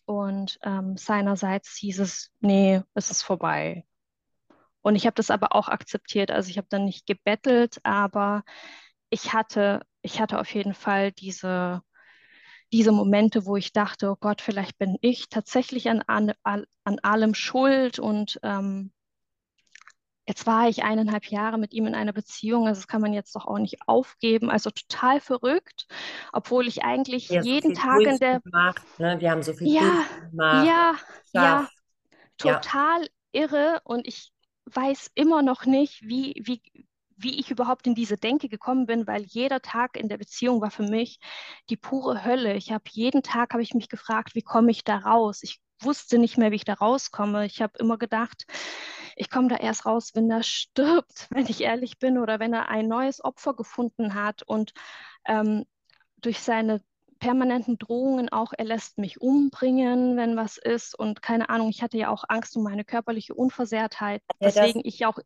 Und ähm, seinerseits hieß es, nee, es ist vorbei. Und ich habe das aber auch akzeptiert. Also ich habe dann nicht gebettelt, aber ich hatte, ich hatte auf jeden Fall diese, diese Momente, wo ich dachte, oh Gott, vielleicht bin ich tatsächlich an, an, an allem schuld. Und ähm, jetzt war ich eineinhalb Jahre mit ihm in einer Beziehung. Also das kann man jetzt doch auch nicht aufgeben. Also total verrückt, obwohl ich eigentlich Ja, so jeden viel Tag in der... durchgemacht, ne? Wir haben so viel Ja, durchgemacht, ja, ja, geschafft. Ja. total irre. Und ich weiß immer noch nicht, wie, wie, wie ich überhaupt in diese Denke gekommen bin, weil jeder Tag in der Beziehung war für mich die pure Hölle. Ich habe jeden Tag habe ich mich gefragt, wie komme ich da raus? Ich wusste nicht mehr, wie ich da rauskomme. Ich habe immer gedacht, ich komme da erst raus, wenn er stirbt, (laughs) wenn ich ehrlich bin, oder wenn er ein neues Opfer gefunden hat. Und ähm, durch seine permanenten Drohungen auch, er lässt mich umbringen, wenn was ist. Und keine Ahnung, ich hatte ja auch Angst um meine körperliche Unversehrtheit, er das- weswegen ich auch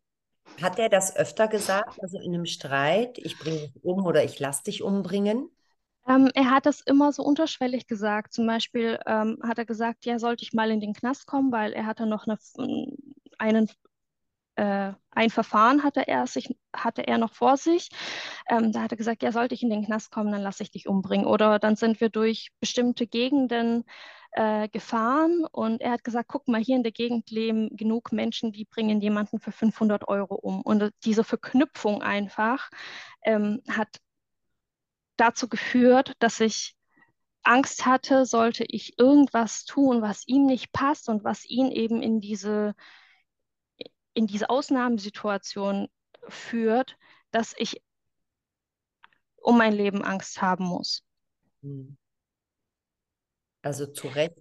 Hat er das öfter gesagt, also in einem Streit, ich bringe dich um oder ich lass dich umbringen? Ähm, er hat das immer so unterschwellig gesagt. Zum Beispiel ähm, hat er gesagt, ja, sollte ich mal in den Knast kommen, weil er hatte noch eine, einen, äh, ein Verfahren hatte er, sich, hatte er noch vor sich. Ähm, da hat er gesagt, ja, sollte ich in den Knast kommen, dann lasse ich dich umbringen. Oder dann sind wir durch bestimmte Gegenden äh, gefahren und er hat gesagt, guck mal, hier in der Gegend leben genug Menschen, die bringen jemanden für 500 Euro um. Und diese Verknüpfung einfach ähm, hat dazu geführt, dass ich Angst hatte, sollte ich irgendwas tun, was ihm nicht passt und was ihn eben in diese, in diese Ausnahmesituation führt, dass ich um mein Leben Angst haben muss. Hm. Also zu Recht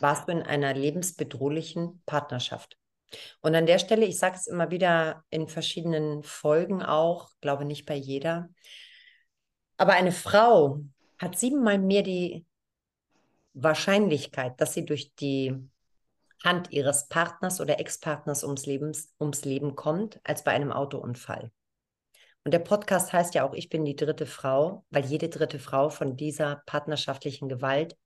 warst du in einer lebensbedrohlichen Partnerschaft. Und an der Stelle, ich sage es immer wieder in verschiedenen Folgen auch, glaube nicht bei jeder, aber eine Frau hat siebenmal mehr die Wahrscheinlichkeit, dass sie durch die Hand ihres Partners oder Ex-Partners ums, ums Leben kommt, als bei einem Autounfall. Und der Podcast heißt ja auch, ich bin die dritte Frau, weil jede dritte Frau von dieser partnerschaftlichen Gewalt,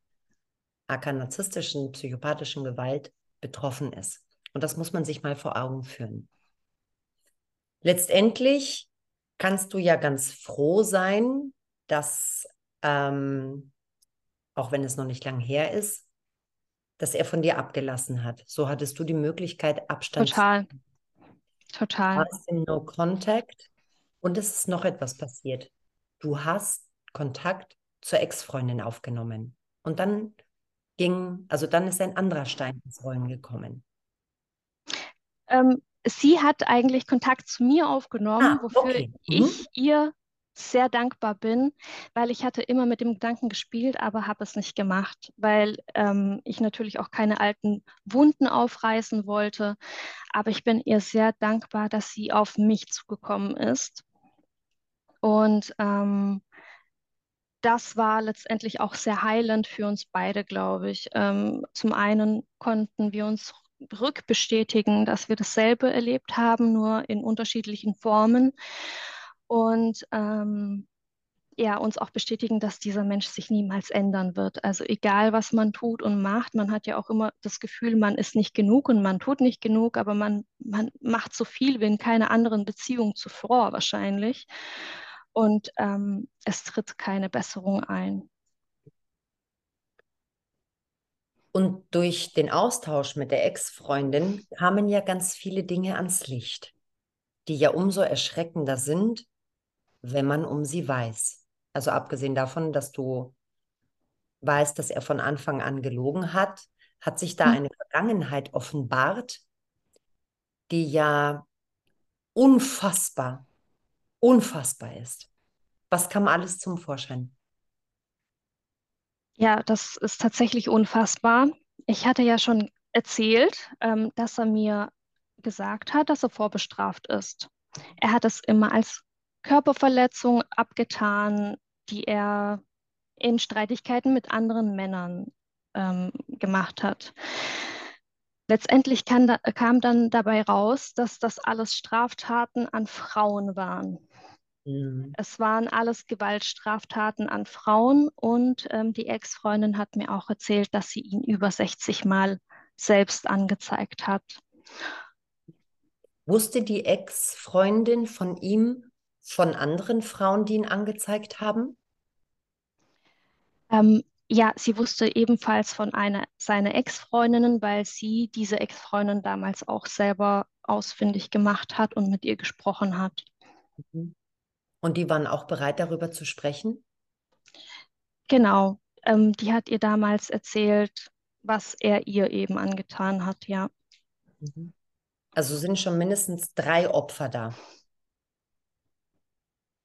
aka narzisstischen, psychopathischen Gewalt betroffen ist. Und das muss man sich mal vor Augen führen. Letztendlich kannst du ja ganz froh sein, dass, ähm, auch wenn es noch nicht lang her ist, dass er von dir abgelassen hat. So hattest du die Möglichkeit, Abstand Total. zu Total. warst in No Contact und es ist noch etwas passiert. Du hast Kontakt zur Ex-Freundin aufgenommen und dann ging, also dann ist ein anderer Stein ins Rollen gekommen. Ähm, sie hat eigentlich Kontakt zu mir aufgenommen, Ah, wofür okay. Mhm. ich ihr sehr dankbar bin, weil ich hatte immer mit dem Gedanken gespielt, aber habe es nicht gemacht, weil ähm, ich natürlich auch keine alten Wunden aufreißen wollte. Aber ich bin ihr sehr dankbar, dass sie auf mich zugekommen ist. Und ähm, das war letztendlich auch sehr heilend für uns beide, glaube ich. Ähm, zum einen konnten wir uns rückbestätigen, dass wir dasselbe erlebt haben, nur in unterschiedlichen Formen. Und ähm, ja, uns auch bestätigen, dass dieser Mensch sich niemals ändern wird. Also egal, was man tut und macht, man hat ja auch immer das Gefühl, man ist nicht genug und man tut nicht genug, aber man, man macht so viel wie in keiner anderen Beziehung zuvor wahrscheinlich. Und ähm, es tritt keine Besserung ein. Und durch den Austausch mit der Ex-Freundin kamen ja ganz viele Dinge ans Licht, die ja umso erschreckender sind, wenn man um sie weiß. Also abgesehen davon, dass du weißt, dass er von Anfang an gelogen hat, hat sich da Hm. eine Vergangenheit offenbart, die ja unfassbar, unfassbar ist. Was kam alles zum Vorschein? Ja, das ist tatsächlich unfassbar. Ich hatte ja schon erzählt, ähm, dass er mir gesagt hat, dass er vorbestraft ist. Er hat es immer als Körperverletzung abgetan, die er in Streitigkeiten mit anderen Männern ähm, gemacht hat. Letztendlich kam, da, kam dann dabei raus, dass das alles Straftaten an Frauen waren. Mhm. Es waren alles Gewaltstraftaten an Frauen und ähm, die Ex-Freundin hat mir auch erzählt, dass sie ihn über 60 Mal selbst angezeigt hat. Wusste die Ex-Freundin von ihm von anderen Frauen, die ihn angezeigt haben? Ähm, ja, sie wusste ebenfalls von einer seiner Ex-Freundinnen, weil sie diese Ex-Freundin damals auch selber ausfindig gemacht hat und mit ihr gesprochen hat. Mhm. Und die waren auch bereit, darüber zu sprechen? Genau. Ähm, die hat ihr damals erzählt, was er ihr eben angetan hat, ja. Mhm. Also sind schon mindestens drei Opfer da.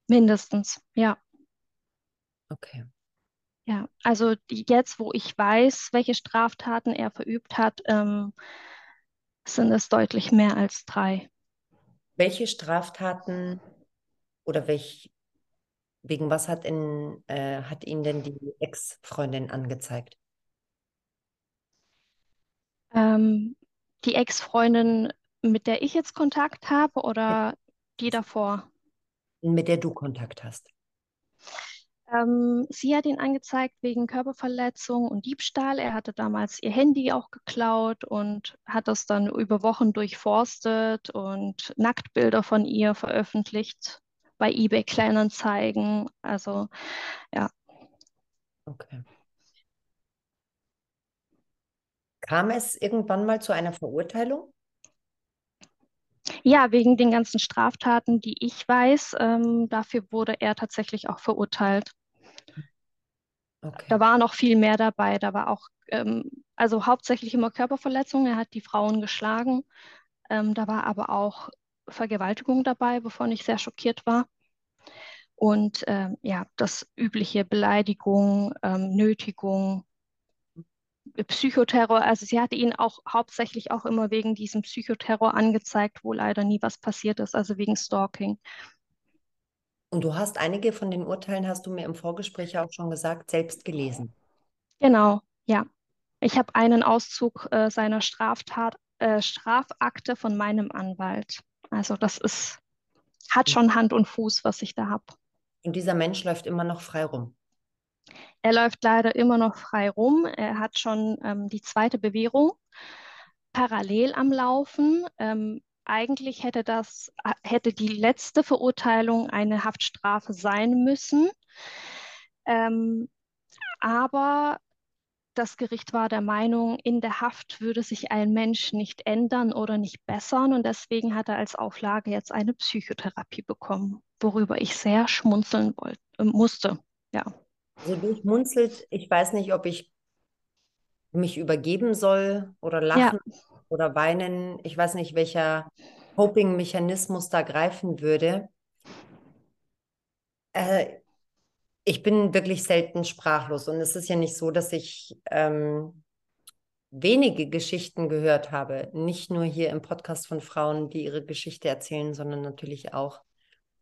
Mindestens, ja. Okay. Ja, also jetzt, wo ich weiß, welche Straftaten er verübt hat, ähm, sind es deutlich mehr als drei. Welche Straftaten oder welch, wegen was hat, in, äh, hat ihn denn die Ex-Freundin angezeigt? Ähm, die Ex-Freundin, mit der ich jetzt Kontakt habe oder die davor? Mit der du Kontakt hast. Ähm, sie hat ihn angezeigt wegen Körperverletzung und Diebstahl. Er hatte damals ihr Handy auch geklaut und hat das dann über Wochen durchforstet und Nacktbilder von ihr veröffentlicht bei eBay Kleinanzeigen. Also ja. Okay. Kam es irgendwann mal zu einer Verurteilung? Ja, wegen den ganzen Straftaten, die ich weiß, ähm, dafür wurde er tatsächlich auch verurteilt. Okay. Da war noch viel mehr dabei. Da war auch, ähm, also hauptsächlich immer Körperverletzungen. Er hat die Frauen geschlagen. Ähm, da war aber auch Vergewaltigung dabei, wovon ich sehr schockiert war. Und ähm, ja, das übliche Beleidigung, ähm, Nötigung, Psychoterror, also sie hatte ihn auch hauptsächlich auch immer wegen diesem Psychoterror angezeigt, wo leider nie was passiert ist, also wegen Stalking. Und du hast einige von den Urteilen, hast du mir im Vorgespräch auch schon gesagt, selbst gelesen. Genau, ja. Ich habe einen Auszug äh, seiner Straftat, äh, Strafakte von meinem Anwalt. Also das ist, hat schon Hand und Fuß, was ich da habe. Und dieser Mensch läuft immer noch frei rum. Er läuft leider immer noch frei rum. Er hat schon ähm, die zweite Bewährung parallel am Laufen. Ähm, eigentlich hätte das, hätte die letzte Verurteilung eine Haftstrafe sein müssen. Ähm, aber das Gericht war der Meinung, in der Haft würde sich ein Mensch nicht ändern oder nicht bessern und deswegen hat er als Auflage jetzt eine Psychotherapie bekommen, worüber ich sehr schmunzeln wollte, äh, musste. Ja. Also durchmunzelt, ich weiß nicht, ob ich mich übergeben soll oder lachen ja. oder weinen. Ich weiß nicht, welcher Coping-Mechanismus da greifen würde. Äh, ich bin wirklich selten sprachlos und es ist ja nicht so, dass ich ähm, wenige Geschichten gehört habe. Nicht nur hier im Podcast von Frauen, die ihre Geschichte erzählen, sondern natürlich auch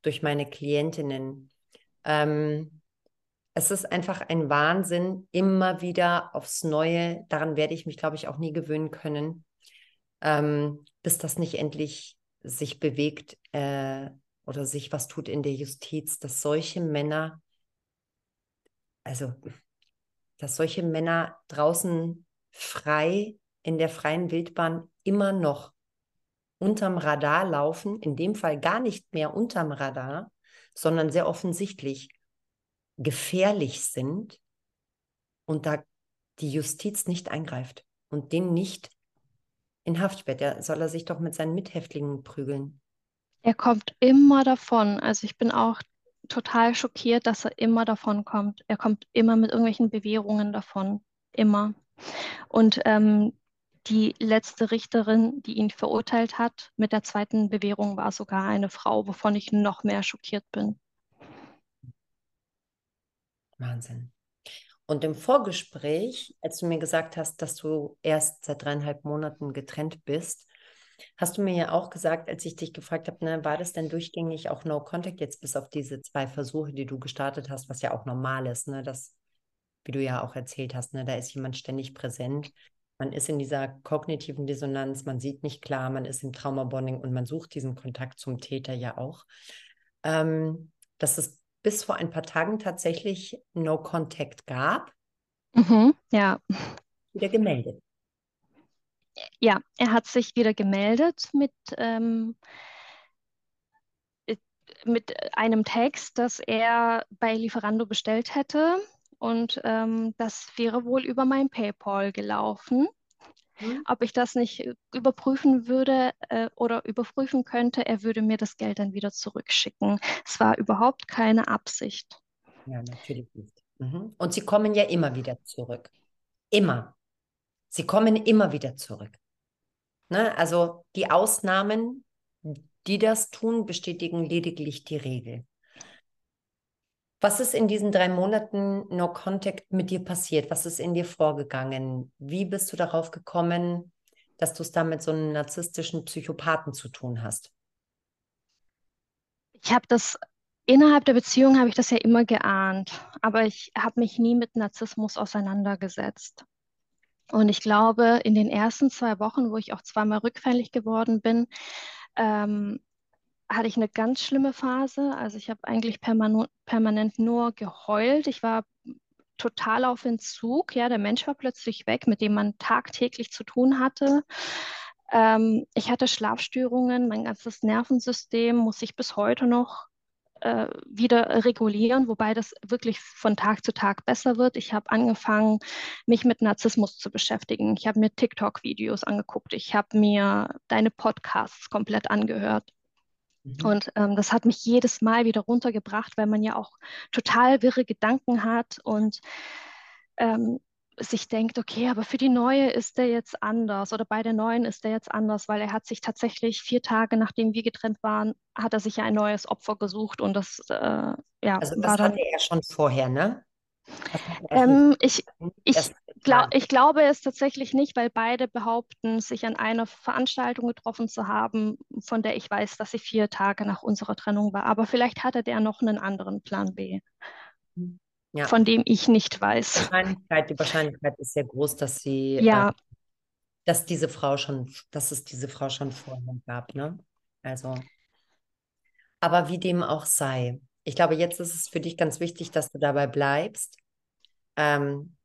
durch meine Klientinnen. Ähm, es ist einfach ein Wahnsinn, immer wieder aufs Neue. Daran werde ich mich, glaube ich, auch nie gewöhnen können, ähm, bis das nicht endlich sich bewegt äh, oder sich was tut in der Justiz, dass solche Männer, also dass solche Männer draußen frei in der freien Wildbahn immer noch unterm Radar laufen, in dem Fall gar nicht mehr unterm Radar, sondern sehr offensichtlich gefährlich sind und da die Justiz nicht eingreift und den nicht in Haft sperrt. Ja, soll er sich doch mit seinen Mithäftlingen prügeln. Er kommt immer davon. Also ich bin auch total schockiert, dass er immer davon kommt. Er kommt immer mit irgendwelchen Bewährungen davon. Immer. Und ähm, die letzte Richterin, die ihn verurteilt hat, mit der zweiten Bewährung war sogar eine Frau, wovon ich noch mehr schockiert bin. Wahnsinn. Und im Vorgespräch, als du mir gesagt hast, dass du erst seit dreieinhalb Monaten getrennt bist, Hast du mir ja auch gesagt, als ich dich gefragt habe, ne, war das denn durchgängig auch No Contact jetzt bis auf diese zwei Versuche, die du gestartet hast, was ja auch normal ist, ne, das, wie du ja auch erzählt hast, ne, da ist jemand ständig präsent. Man ist in dieser kognitiven Dissonanz, man sieht nicht klar, man ist im Traumabonding und man sucht diesen Kontakt zum Täter ja auch. Ähm, dass es bis vor ein paar Tagen tatsächlich No Contact gab. Mhm, ja. Wieder gemeldet. Ja, er hat sich wieder gemeldet mit, ähm, mit einem Text, das er bei Lieferando bestellt hätte. Und ähm, das wäre wohl über mein PayPal gelaufen. Mhm. Ob ich das nicht überprüfen würde äh, oder überprüfen könnte, er würde mir das Geld dann wieder zurückschicken. Es war überhaupt keine Absicht. Ja, natürlich nicht. Mhm. Und sie kommen ja immer wieder zurück. Immer. Sie kommen immer wieder zurück. Ne? Also die Ausnahmen, die das tun, bestätigen lediglich die Regel. Was ist in diesen drei Monaten No Contact mit dir passiert? Was ist in dir vorgegangen? Wie bist du darauf gekommen, dass du es da mit so einem narzisstischen Psychopathen zu tun hast? Ich habe das innerhalb der Beziehung habe ich das ja immer geahnt, aber ich habe mich nie mit Narzissmus auseinandergesetzt. Und ich glaube, in den ersten zwei Wochen, wo ich auch zweimal rückfällig geworden bin, ähm, hatte ich eine ganz schlimme Phase. Also ich habe eigentlich perman permanent nur geheult. Ich war total auf Entzug. Ja, der Mensch war plötzlich weg, mit dem man tagtäglich zu tun hatte. Ähm, ich hatte Schlafstörungen, mein ganzes Nervensystem muss ich bis heute noch äh, wieder regulieren, wobei das wirklich von Tag zu Tag besser wird. Ich habe angefangen, mich mit Narzissmus zu beschäftigen. Ich habe mir TikTok-Videos angeguckt. Ich habe mir deine Podcasts komplett angehört. Mhm. Und ähm, das hat mich jedes Mal wieder runtergebracht, weil man ja auch total wirre Gedanken hat und ähm, sich denkt, okay, aber für die neue ist der jetzt anders oder bei der neuen ist der jetzt anders, weil er hat sich tatsächlich vier Tage nachdem wir getrennt waren, hat er sich ja ein neues Opfer gesucht und das, äh, ja, also das war dann, hatte er schon vorher, ne? Ähm, ich, ich, glaub, ich glaube es tatsächlich nicht, weil beide behaupten, sich an einer Veranstaltung getroffen zu haben, von der ich weiß, dass sie vier Tage nach unserer Trennung war. Aber vielleicht hatte der noch einen anderen Plan B. Ja. von dem ich nicht weiß. Die Wahrscheinlichkeit, die Wahrscheinlichkeit ist sehr groß, dass sie, ja. Äh, dass diese Frau schon, dass es diese Frau schon vorher gab, ne? Also, aber wie dem auch sei, ich glaube, jetzt ist es für dich ganz wichtig, dass du dabei bleibst, ähm,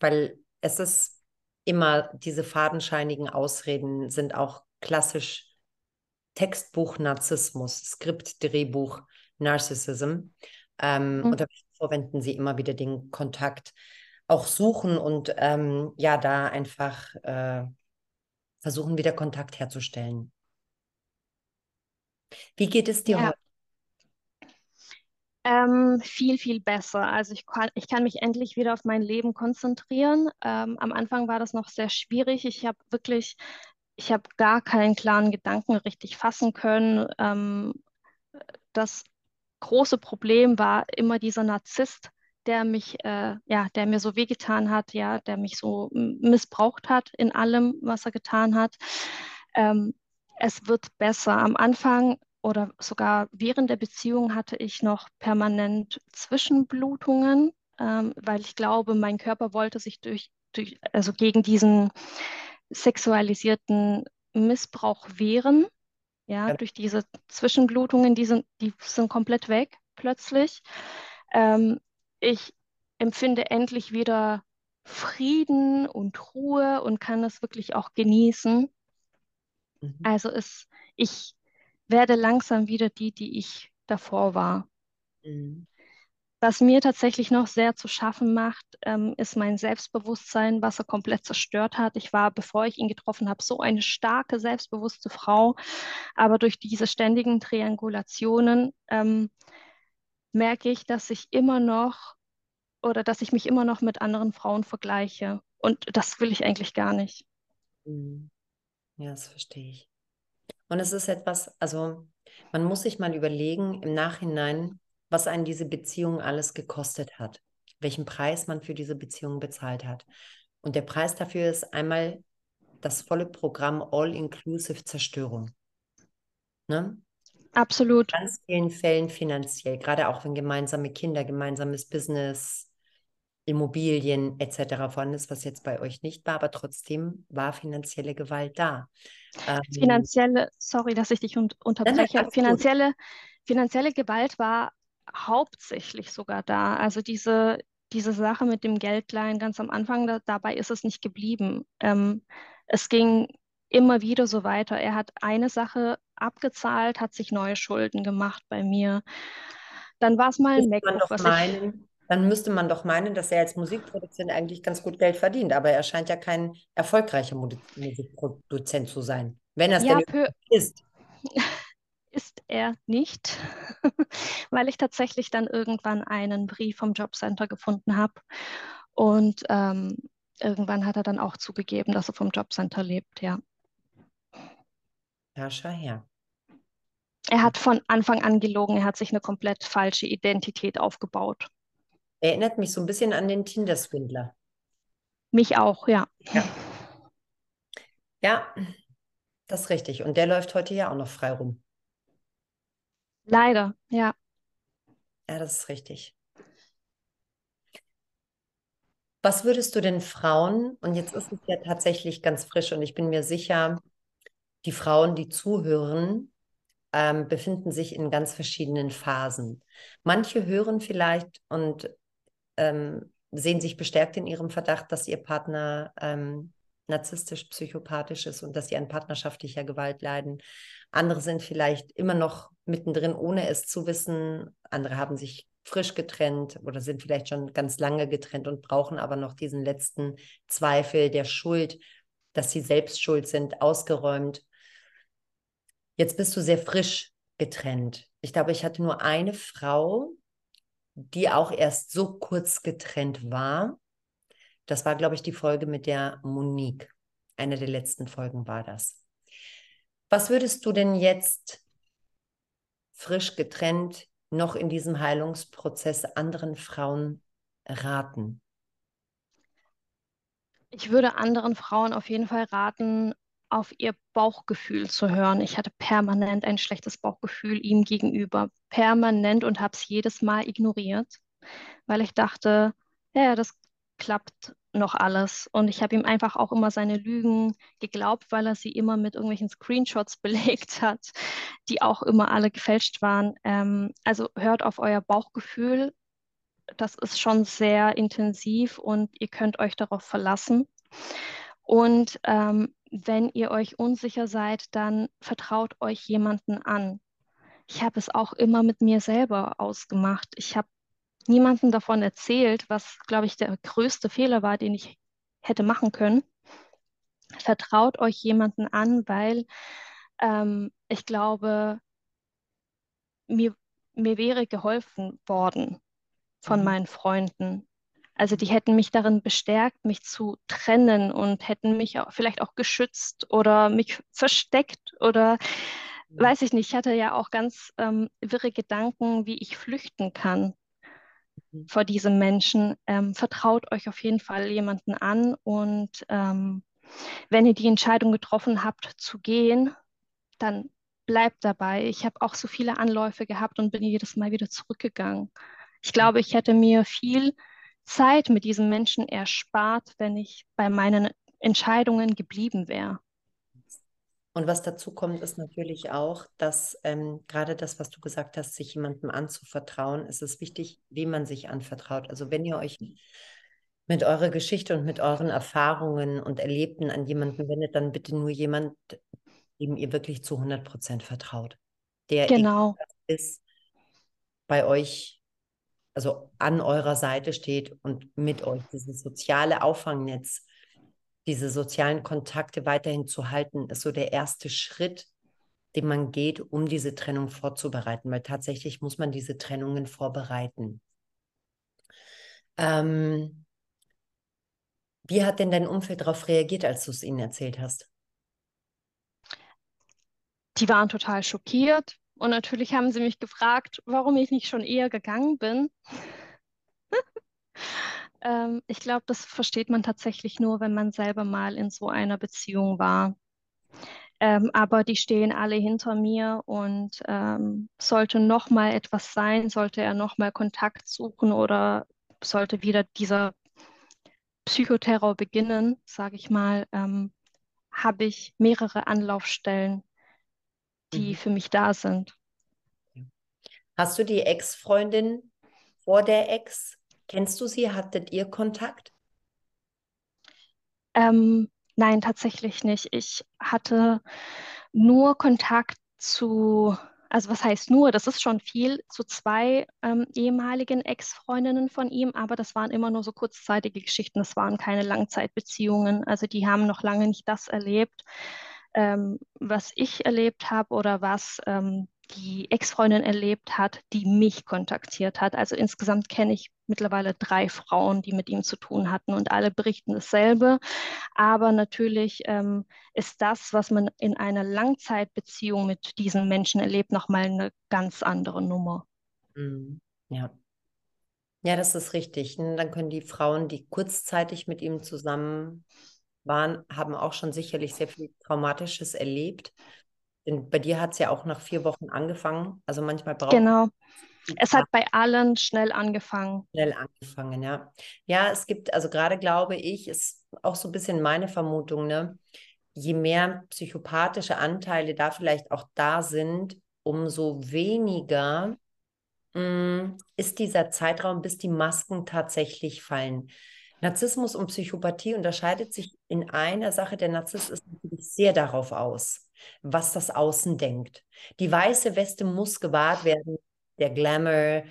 weil es ist immer diese fadenscheinigen Ausreden sind auch klassisch Textbuch Narzissmus, Skript, Drehbuch Narcissism. Ähm, mhm. Und da verwenden sie immer wieder den Kontakt auch suchen und ähm, ja, da einfach äh, versuchen, wieder Kontakt herzustellen. Wie geht es dir ja. heute? Ähm, viel, viel besser. Also ich kann, ich kann mich endlich wieder auf mein Leben konzentrieren. Ähm, am Anfang war das noch sehr schwierig. Ich habe wirklich, ich habe gar keinen klaren Gedanken richtig fassen können. Ähm, das große Problem war immer dieser Narzisst, der mich, äh, ja, der mir so wehgetan hat, ja, der mich so missbraucht hat in allem, was er getan hat. Ähm, es wird besser. Am Anfang oder sogar während der Beziehung hatte ich noch permanent Zwischenblutungen, ähm, weil ich glaube, mein Körper wollte sich durch, durch also gegen diesen sexualisierten Missbrauch wehren ja, ja. durch diese Zwischenblutungen, die sind, die sind komplett weg plötzlich. Ähm, ich empfinde endlich wieder Frieden und Ruhe und kann es wirklich auch genießen. Mhm. Also es, ich werde langsam wieder die, die ich davor war. Mhm. Was mir tatsächlich noch sehr zu schaffen macht, ähm, ist mein Selbstbewusstsein, was er komplett zerstört hat. Ich war, bevor ich ihn getroffen habe, so eine starke, selbstbewusste Frau. Aber durch diese ständigen Triangulationen ähm, merke ich, dass ich immer noch oder dass ich mich immer noch mit anderen Frauen vergleiche. Und das will ich eigentlich gar nicht. Mhm. Ja, das verstehe ich. Und es ist etwas, also man muss sich mal überlegen im Nachhinein, was einen diese Beziehung alles gekostet hat, welchen Preis man für diese Beziehung bezahlt hat. Und der Preis dafür ist einmal das volle Programm All-Inclusive Zerstörung. Ne? Absolut. In ganz vielen Fällen finanziell, gerade auch wenn gemeinsame Kinder, gemeinsames Business, Immobilien etc. vorhanden ist, was jetzt bei euch nicht war, aber trotzdem war finanzielle Gewalt da. Ähm, finanzielle, sorry, dass ich dich un unterbreche, nein, nein, finanzielle, finanzielle Gewalt war hauptsächlich sogar da. Also diese, diese Sache mit dem Geldleihen ganz am Anfang, da, dabei ist es nicht geblieben. Ähm, es ging immer wieder so weiter. Er hat eine Sache abgezahlt, hat sich neue Schulden gemacht bei mir. Dann war es mal ein MacBook, was meinen, ich... Dann müsste man doch meinen, dass er als Musikproduzent eigentlich ganz gut Geld verdient, aber er scheint ja kein erfolgreicher Musikproduzent zu sein, wenn er es ja, denn ist. (laughs) Ist er nicht, (laughs) weil ich tatsächlich dann irgendwann einen Brief vom Jobcenter gefunden habe und ähm, irgendwann hat er dann auch zugegeben, dass er vom Jobcenter lebt, ja. Ja, schau her. Er hat von Anfang an gelogen, er hat sich eine komplett falsche Identität aufgebaut. Erinnert mich so ein bisschen an den Tinder-Swindler. Mich auch, ja. ja. Ja, das ist richtig. Und der läuft heute ja auch noch frei rum. Leider, ja. Ja, das ist richtig. Was würdest du den Frauen, und jetzt ist es ja tatsächlich ganz frisch und ich bin mir sicher, die Frauen, die zuhören, ähm, befinden sich in ganz verschiedenen Phasen. Manche hören vielleicht und ähm, sehen sich bestärkt in ihrem Verdacht, dass ihr Partner ähm, narzisstisch, psychopathisch ist und dass sie an partnerschaftlicher Gewalt leiden. Andere sind vielleicht immer noch mittendrin, ohne es zu wissen. Andere haben sich frisch getrennt oder sind vielleicht schon ganz lange getrennt und brauchen aber noch diesen letzten Zweifel der Schuld, dass sie selbst schuld sind, ausgeräumt. Jetzt bist du sehr frisch getrennt. Ich glaube, ich hatte nur eine Frau, die auch erst so kurz getrennt war. Das war, glaube ich, die Folge mit der Monique. Eine der letzten Folgen war das. Was würdest du denn jetzt frisch getrennt noch in diesem Heilungsprozess anderen Frauen raten? Ich würde anderen Frauen auf jeden Fall raten, auf ihr Bauchgefühl zu hören. Ich hatte permanent ein schlechtes Bauchgefühl ihm gegenüber, permanent und habe es jedes Mal ignoriert, weil ich dachte, ja, das klappt noch alles. Und ich habe ihm einfach auch immer seine Lügen geglaubt, weil er sie immer mit irgendwelchen Screenshots (laughs) belegt hat, die auch immer alle gefälscht waren. Ähm, also hört auf euer Bauchgefühl. Das ist schon sehr intensiv und ihr könnt euch darauf verlassen. Und ähm, wenn ihr euch unsicher seid, dann vertraut euch jemanden an. Ich habe es auch immer mit mir selber ausgemacht. Ich habe niemandem davon erzählt, was, glaube ich, der größte Fehler war, den ich hätte machen können. Vertraut euch jemanden an, weil ähm, ich glaube, mir, mir wäre geholfen worden von mhm. meinen Freunden. Also die hätten mich darin bestärkt, mich zu trennen und hätten mich auch, vielleicht auch geschützt oder mich versteckt oder mhm. weiß ich nicht. Ich hatte ja auch ganz ähm, wirre Gedanken, wie ich flüchten kann mhm. vor diesem Menschen. Ähm, vertraut euch auf jeden Fall jemanden an und ähm, wenn ihr die Entscheidung getroffen habt zu gehen, dann bleibt dabei. Ich habe auch so viele Anläufe gehabt und bin jedes Mal wieder zurückgegangen. Ich glaube, ich hätte mir viel Zeit mit diesem Menschen erspart, wenn ich bei meinen Entscheidungen geblieben wäre. Und was dazu kommt, ist natürlich auch, dass ähm, gerade das, was du gesagt hast, sich jemandem anzuvertrauen, ist es wichtig, wie man sich anvertraut. Also wenn ihr euch mit eurer Geschichte und mit euren Erfahrungen und Erlebten an jemanden wendet, dann bitte nur jemand, dem ihr wirklich zu 100 Prozent vertraut. Der genau. ist bei euch also an eurer Seite steht und mit euch dieses soziale Auffangnetz, diese sozialen Kontakte weiterhin zu halten, ist so der erste Schritt, den man geht, um diese Trennung vorzubereiten, weil tatsächlich muss man diese Trennungen vorbereiten. Ähm, wie hat denn dein Umfeld darauf reagiert, als du es ihnen erzählt hast? Die waren total schockiert. Und natürlich haben sie mich gefragt, warum ich nicht schon eher gegangen bin. (laughs) Ähm, ich glaube, das versteht man tatsächlich nur, wenn man selber mal in so einer Beziehung war. Ähm, aber die stehen alle hinter mir und ähm, sollte noch mal etwas sein, sollte er noch mal Kontakt suchen oder sollte wieder dieser Psychoterror beginnen, sage ich mal, ähm, habe ich mehrere Anlaufstellen, die mhm. für mich da sind. Hast du die Ex-Freundin vor der Ex? Kennst du sie? Hattet ihr Kontakt? Ähm, nein, tatsächlich nicht. Ich hatte nur Kontakt zu, also was heißt nur, das ist schon viel, zu zwei ähm, ehemaligen Ex-Freundinnen von ihm, aber das waren immer nur so kurzzeitige Geschichten, das waren keine Langzeitbeziehungen. Also die haben noch lange nicht das erlebt, ähm, was ich erlebt habe oder was ähm, die Ex-Freundin erlebt hat, die mich kontaktiert hat. Also insgesamt kenne ich mittlerweile drei Frauen, die mit ihm zu tun hatten und alle berichten dasselbe. Aber natürlich ähm, ist das, was man in einer Langzeitbeziehung mit diesen Menschen erlebt, nochmal eine ganz andere Nummer. Mhm. Ja. Ja, das ist richtig. Dann können die Frauen, die kurzzeitig mit ihm zusammen waren, haben auch schon sicherlich sehr viel Traumatisches erlebt. Denn bei dir hat es ja auch nach vier Wochen angefangen. Also manchmal braucht Genau. Es hat bei allen schnell angefangen. Schnell angefangen, ja. Ja, es gibt, also gerade glaube ich, ist auch so ein bisschen meine Vermutung, ne? Je mehr psychopathische Anteile da vielleicht auch da sind, umso weniger mh, mm, ist dieser Zeitraum, bis die Masken tatsächlich fallen. Narzissmus und Psychopathie unterscheidet sich in einer Sache. Der Narzisst ist natürlich sehr darauf aus, was das Außen denkt. Die weiße Weste muss gewahrt werden, der Glamour,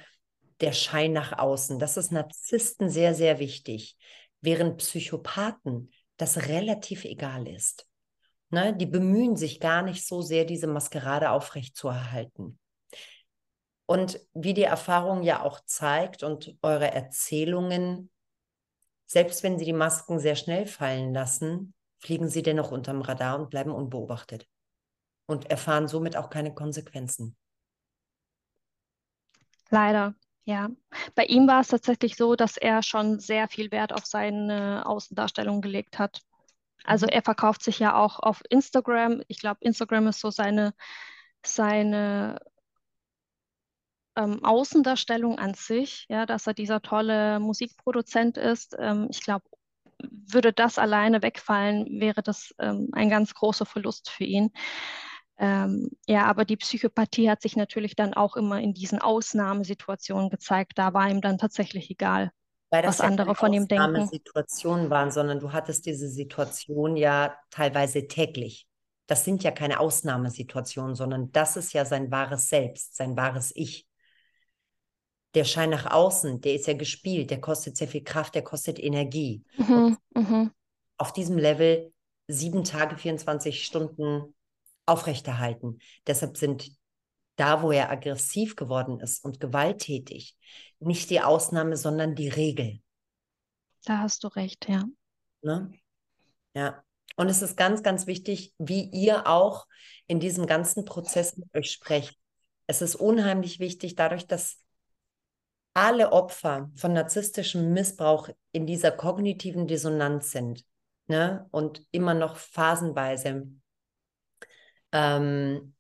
der Schein nach außen. Das ist Narzissten sehr, sehr wichtig. Während Psychopathen das relativ egal ist. Ne? Die bemühen sich gar nicht so sehr, diese Maskerade aufrechtzuerhalten. Und wie die Erfahrung ja auch zeigt und eure Erzählungen selbst wenn sie die Masken sehr schnell fallen lassen, fliegen sie dennoch unterm Radar und bleiben unbeobachtet und erfahren somit auch keine Konsequenzen. Leider, ja. Bei ihm war es tatsächlich so, dass er schon sehr viel Wert auf seine Außendarstellung gelegt hat. Also mhm. er verkauft sich ja auch auf Instagram. Ich glaube, Instagram ist so seine, seine ähm, Außendarstellung an sich, ja, dass er dieser tolle Musikproduzent ist. Ähm, ich glaube, würde das alleine wegfallen, wäre das ähm, ein ganz großer Verlust für ihn. Ähm, ja, aber die Psychopathie hat sich natürlich dann auch immer in diesen Ausnahmesituationen gezeigt. Da war ihm dann tatsächlich egal, was andere von ihm denken. Ausnahmesituationen waren, sondern du hattest diese Situation ja teilweise täglich. Das sind ja keine Ausnahmesituationen, sondern das ist ja sein wahres Selbst, sein wahres Ich der Schein nach außen, der ist ja gespielt, der kostet sehr viel Kraft, der kostet Energie. Mhm, mhm. Auf diesem Level sieben Tage, 24 Stunden aufrechterhalten. Deshalb sind da, wo er aggressiv geworden ist und gewalttätig, nicht die Ausnahme, sondern die Regel. Da hast du recht, ja. Ne? Ja. Und es ist ganz, ganz wichtig, wie ihr auch in diesem ganzen Prozess mit euch sprecht. Es ist unheimlich wichtig, dadurch, dass alle Opfer von narzisstischem Missbrauch in dieser kognitiven Dissonanz sind ne? und immer noch phasenweise ähm,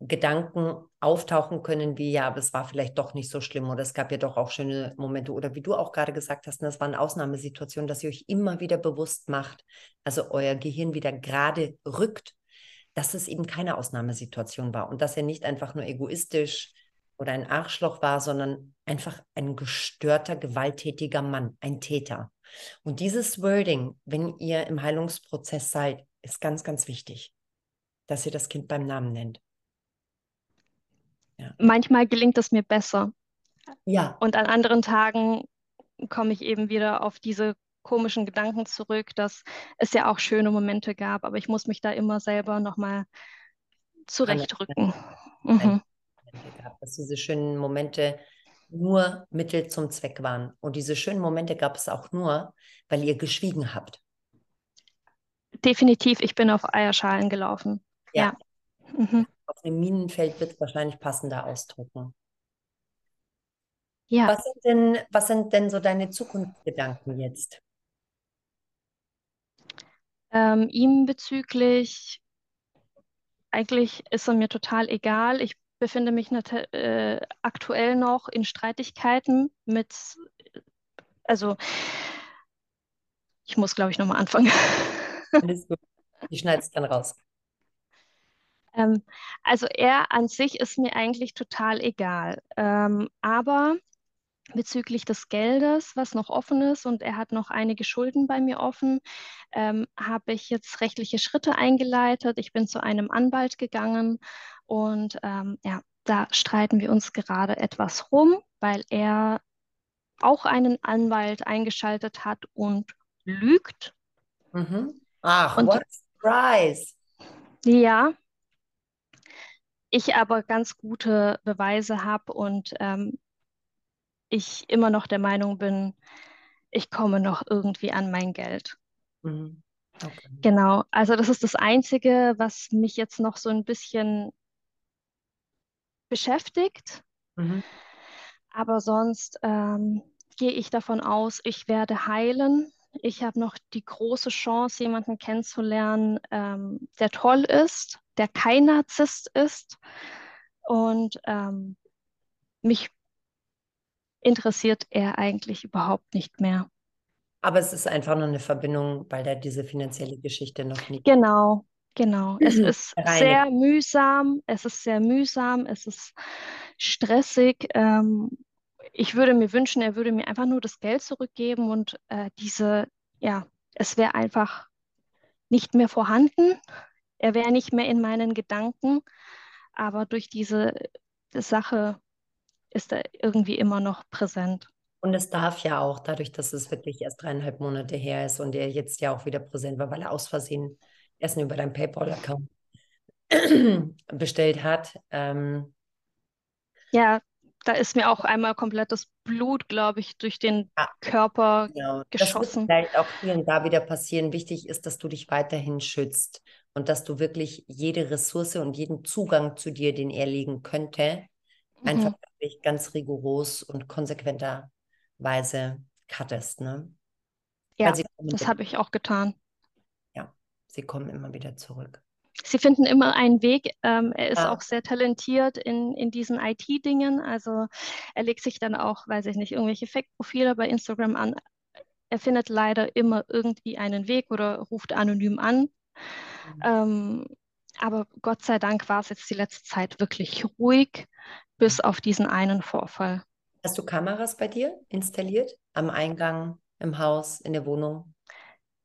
Gedanken auftauchen können, wie ja, aber es war vielleicht doch nicht so schlimm oder es gab ja doch auch schöne Momente oder wie du auch gerade gesagt hast, das waren Ausnahmesituationen, dass ihr euch immer wieder bewusst macht, also euer Gehirn wieder gerade rückt, dass es eben keine Ausnahmesituation war und dass er nicht einfach nur egoistisch oder ein Arschloch war, sondern einfach ein gestörter, gewalttätiger Mann, ein Täter. Und dieses Wording, wenn ihr im Heilungsprozess seid, ist ganz, ganz wichtig, dass ihr das Kind beim Namen nennt. Ja. Manchmal gelingt es mir besser. Ja. Und an anderen Tagen komme ich eben wieder auf diese komischen Gedanken zurück, dass es ja auch schöne Momente gab, aber ich muss mich da immer selber nochmal zurechtrücken. Mhm gehabt, dass diese schönen Momente nur Mittel zum Zweck waren. Und diese schönen Momente gab es auch nur, weil ihr geschwiegen habt. Definitiv, ich bin auf Eierschalen gelaufen. Ja. ja. Mhm. Auf dem Minenfeld wird es wahrscheinlich passender ausdrücken. Ja, Was sind denn, was sind denn so deine Zukunftsgedanken jetzt? ähm, ihm bezüglich, eigentlich ist er mir total egal. Ich befinde mich äh, aktuell noch in Streitigkeiten mit, also ich muss, glaube ich, nochmal anfangen. (laughs) Alles gut. Die schneidest dann raus. Ähm, also er an sich ist mir eigentlich total egal. Ähm, aber bezüglich des Geldes, was noch offen ist, und er hat noch einige Schulden bei mir offen, ähm, habe ich jetzt rechtliche Schritte eingeleitet. Ich bin zu einem Anwalt gegangen und ähm, ja, da streiten wir uns gerade etwas rum, weil er auch einen Anwalt eingeschaltet hat und lügt. Mhm. Ach, Und what a surprise. ja, ich aber ganz gute Beweise habe und ähm, ich immer noch der Meinung bin, ich komme noch irgendwie an mein Geld. Mhm. Okay. Genau, also das ist das Einzige, was mich jetzt noch so ein bisschen beschäftigt. Mhm. Aber sonst ähm, gehe ich davon aus, ich werde heilen. Ich habe noch die große Chance, jemanden kennenzulernen, ähm, der toll ist, der kein Narzisst ist. Und ähm, mich interessiert er eigentlich überhaupt nicht mehr. Aber es ist einfach nur eine Verbindung, weil da diese finanzielle Geschichte noch nicht Genau, genau. Es ist reine. sehr mühsam, es ist sehr mühsam, es ist stressig. Ähm, ich würde mir wünschen, er würde mir einfach nur das Geld zurückgeben und äh, diese, ja, es wäre einfach nicht mehr vorhanden. Er wäre nicht mehr in meinen Gedanken, aber durch diese Sache ist er irgendwie immer noch präsent. Und es darf ja auch, dadurch, dass es wirklich erst dreieinhalb Monate her ist und er jetzt ja auch wieder präsent war, weil er aus Versehen Essen über deinen PayPal-Account (clears throat) bestellt hat. Ähm, Ja, da ist mir auch einmal komplettes Blut, glaube ich, durch den ja, Körper genau. Das wird geschossen. vielleicht auch vielen da wieder passieren. Wichtig ist, dass du dich weiterhin schützt und dass du wirklich jede Ressource und jeden Zugang zu dir, den er legen könnte, einfach Mhm. wirklich ganz rigoros und konsequenterweise cuttest, ne? Ja, das habe ich auch getan. Sie kommen immer wieder zurück. Sie finden immer einen Weg. Ähm, er ist Ja. auch sehr talentiert in, in diesen IT-Dingen. Also er legt sich dann auch, weiß ich nicht, irgendwelche Fake-Profile bei Instagram an. Er findet leider immer irgendwie einen Weg oder ruft anonym an. Ähm, aber Gott sei Dank war es jetzt die letzte Zeit wirklich ruhig, bis auf diesen einen Vorfall. Hast du Kameras bei dir installiert? Am Eingang, im Haus, in der Wohnung?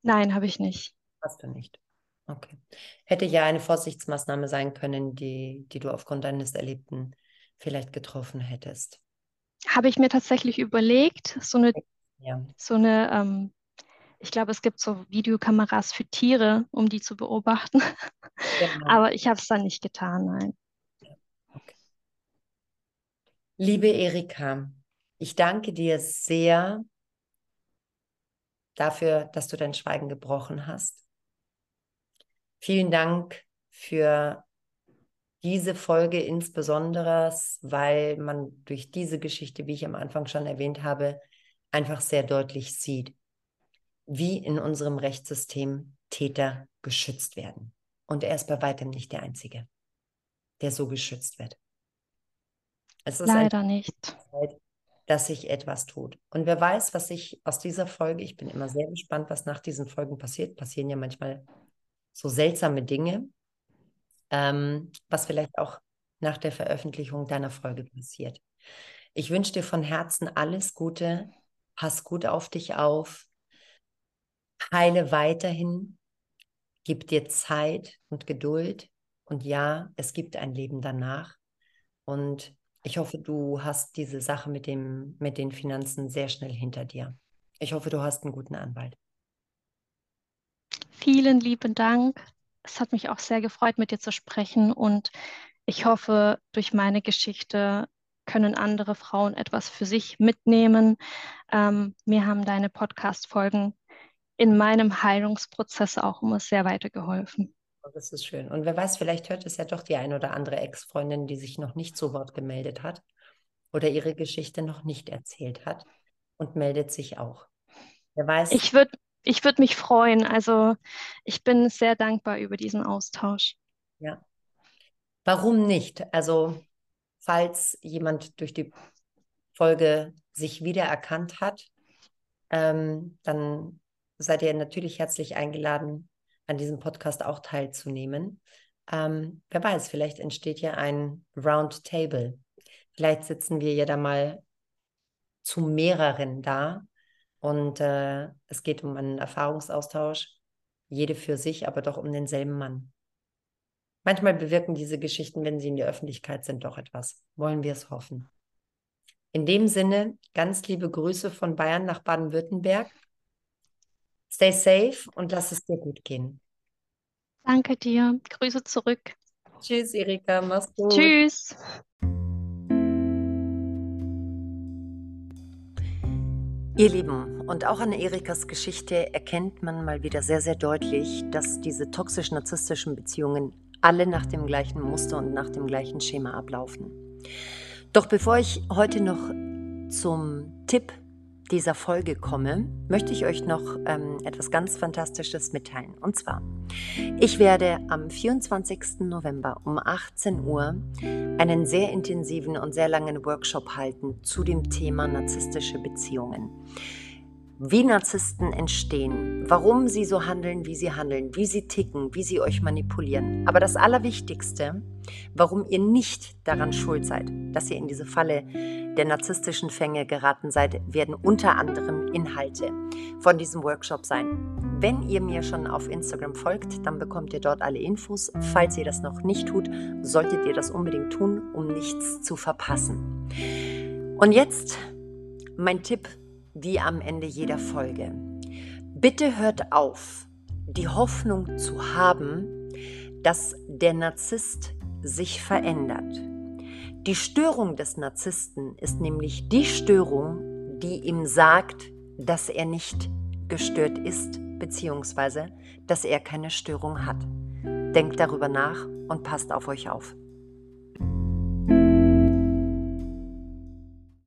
Nein, habe ich nicht. Hast du nicht. Okay. Hätte ja eine Vorsichtsmaßnahme sein können, die, die du aufgrund deines Erlebten vielleicht getroffen hättest. Habe ich mir tatsächlich überlegt, so eine, Ja. so eine, ähm, ich glaube, es gibt so Videokameras für Tiere, um die zu beobachten. Genau. Aber ich habe es dann nicht getan, nein. Okay. Liebe Erika, ich danke dir sehr dafür, dass du dein Schweigen gebrochen hast. Vielen Dank für diese Folge insbesondere, weil man durch diese Geschichte, wie ich am Anfang schon erwähnt habe, einfach sehr deutlich sieht, wie in unserem Rechtssystem Täter geschützt werden. Und er ist bei weitem nicht der Einzige, der so geschützt wird. Es ist Leider nicht. Zeit, dass sich etwas tut. Und wer weiß, was sich aus dieser Folge, ich bin immer sehr gespannt, was nach diesen Folgen passiert. Passieren ja manchmal so seltsame Dinge, ähm, was vielleicht auch nach der Veröffentlichung deiner Folge passiert. Ich wünsche dir von Herzen alles Gute. Pass gut auf dich auf. Heile weiterhin. Gib dir Zeit und Geduld. Und ja, es gibt ein Leben danach. Und ich hoffe, du hast diese Sache mit, dem, mit den Finanzen sehr schnell hinter dir. Ich hoffe, du hast einen guten Anwalt. Vielen lieben Dank. Es hat mich auch sehr gefreut, mit dir zu sprechen und ich hoffe, durch meine Geschichte können andere Frauen etwas für sich mitnehmen. Ähm, mir haben deine Podcast-Folgen in meinem Heilungsprozess auch immer sehr weitergeholfen. Das ist schön. Und wer weiß, vielleicht hört es ja doch die ein oder andere Ex-Freundin, die sich noch nicht zu Wort gemeldet hat. oder ihre Geschichte noch nicht erzählt hat und meldet sich auch. Wer weiß. Ich würde ich würd mich freuen. Also ich bin sehr dankbar über diesen Austausch. Ja. Warum nicht? Also, falls jemand durch die Folge sich wiedererkannt hat, ähm, dann seid ihr natürlich herzlich eingeladen, an diesem Podcast auch teilzunehmen. Ähm, wer weiß, vielleicht entsteht ja ein Roundtable. Vielleicht sitzen wir ja da mal zu mehreren da und äh, es geht um einen Erfahrungsaustausch, jede für sich, aber doch um denselben Mann. Manchmal bewirken diese Geschichten, wenn sie in der Öffentlichkeit sind, doch etwas. Wollen wir es hoffen. In dem Sinne, ganz liebe Grüße von Bayern nach Baden-Württemberg. Stay safe und lass es dir gut gehen. Danke dir. Grüße zurück. Tschüss, Erika. Mach's gut. Tschüss. Ihr Lieben, und auch an Erikas Geschichte erkennt man mal wieder sehr, sehr deutlich, dass diese toxisch-narzisstischen Beziehungen alle nach dem gleichen Muster und nach dem gleichen Schema ablaufen. Doch bevor ich heute noch zum Tipp dieser Folge komme, möchte ich euch noch ähm, etwas ganz Fantastisches mitteilen. Und zwar, ich werde am 24. November um 18 Uhr einen sehr intensiven und sehr langen Workshop halten zu dem Thema narzisstische Beziehungen wie Narzissten entstehen, warum sie so handeln, wie sie handeln, wie sie ticken, wie sie euch manipulieren. Aber das Allerwichtigste, warum ihr nicht daran schuld seid, dass ihr in diese Falle der narzisstischen Fänge geraten seid, werden unter anderem Inhalte von diesem Workshop sein. Wenn ihr mir schon auf Instagram folgt, dann bekommt ihr dort alle Infos. Falls ihr das noch nicht tut, solltet ihr das unbedingt tun, um nichts zu verpassen. Und jetzt mein Tipp wie am Ende jeder Folge. Bitte hört auf, die Hoffnung zu haben, dass der Narzisst sich verändert. Die Störung des Narzissten ist nämlich die Störung, die ihm sagt, dass er nicht gestört ist, beziehungsweise dass er keine Störung hat. Denkt darüber nach und passt auf euch auf.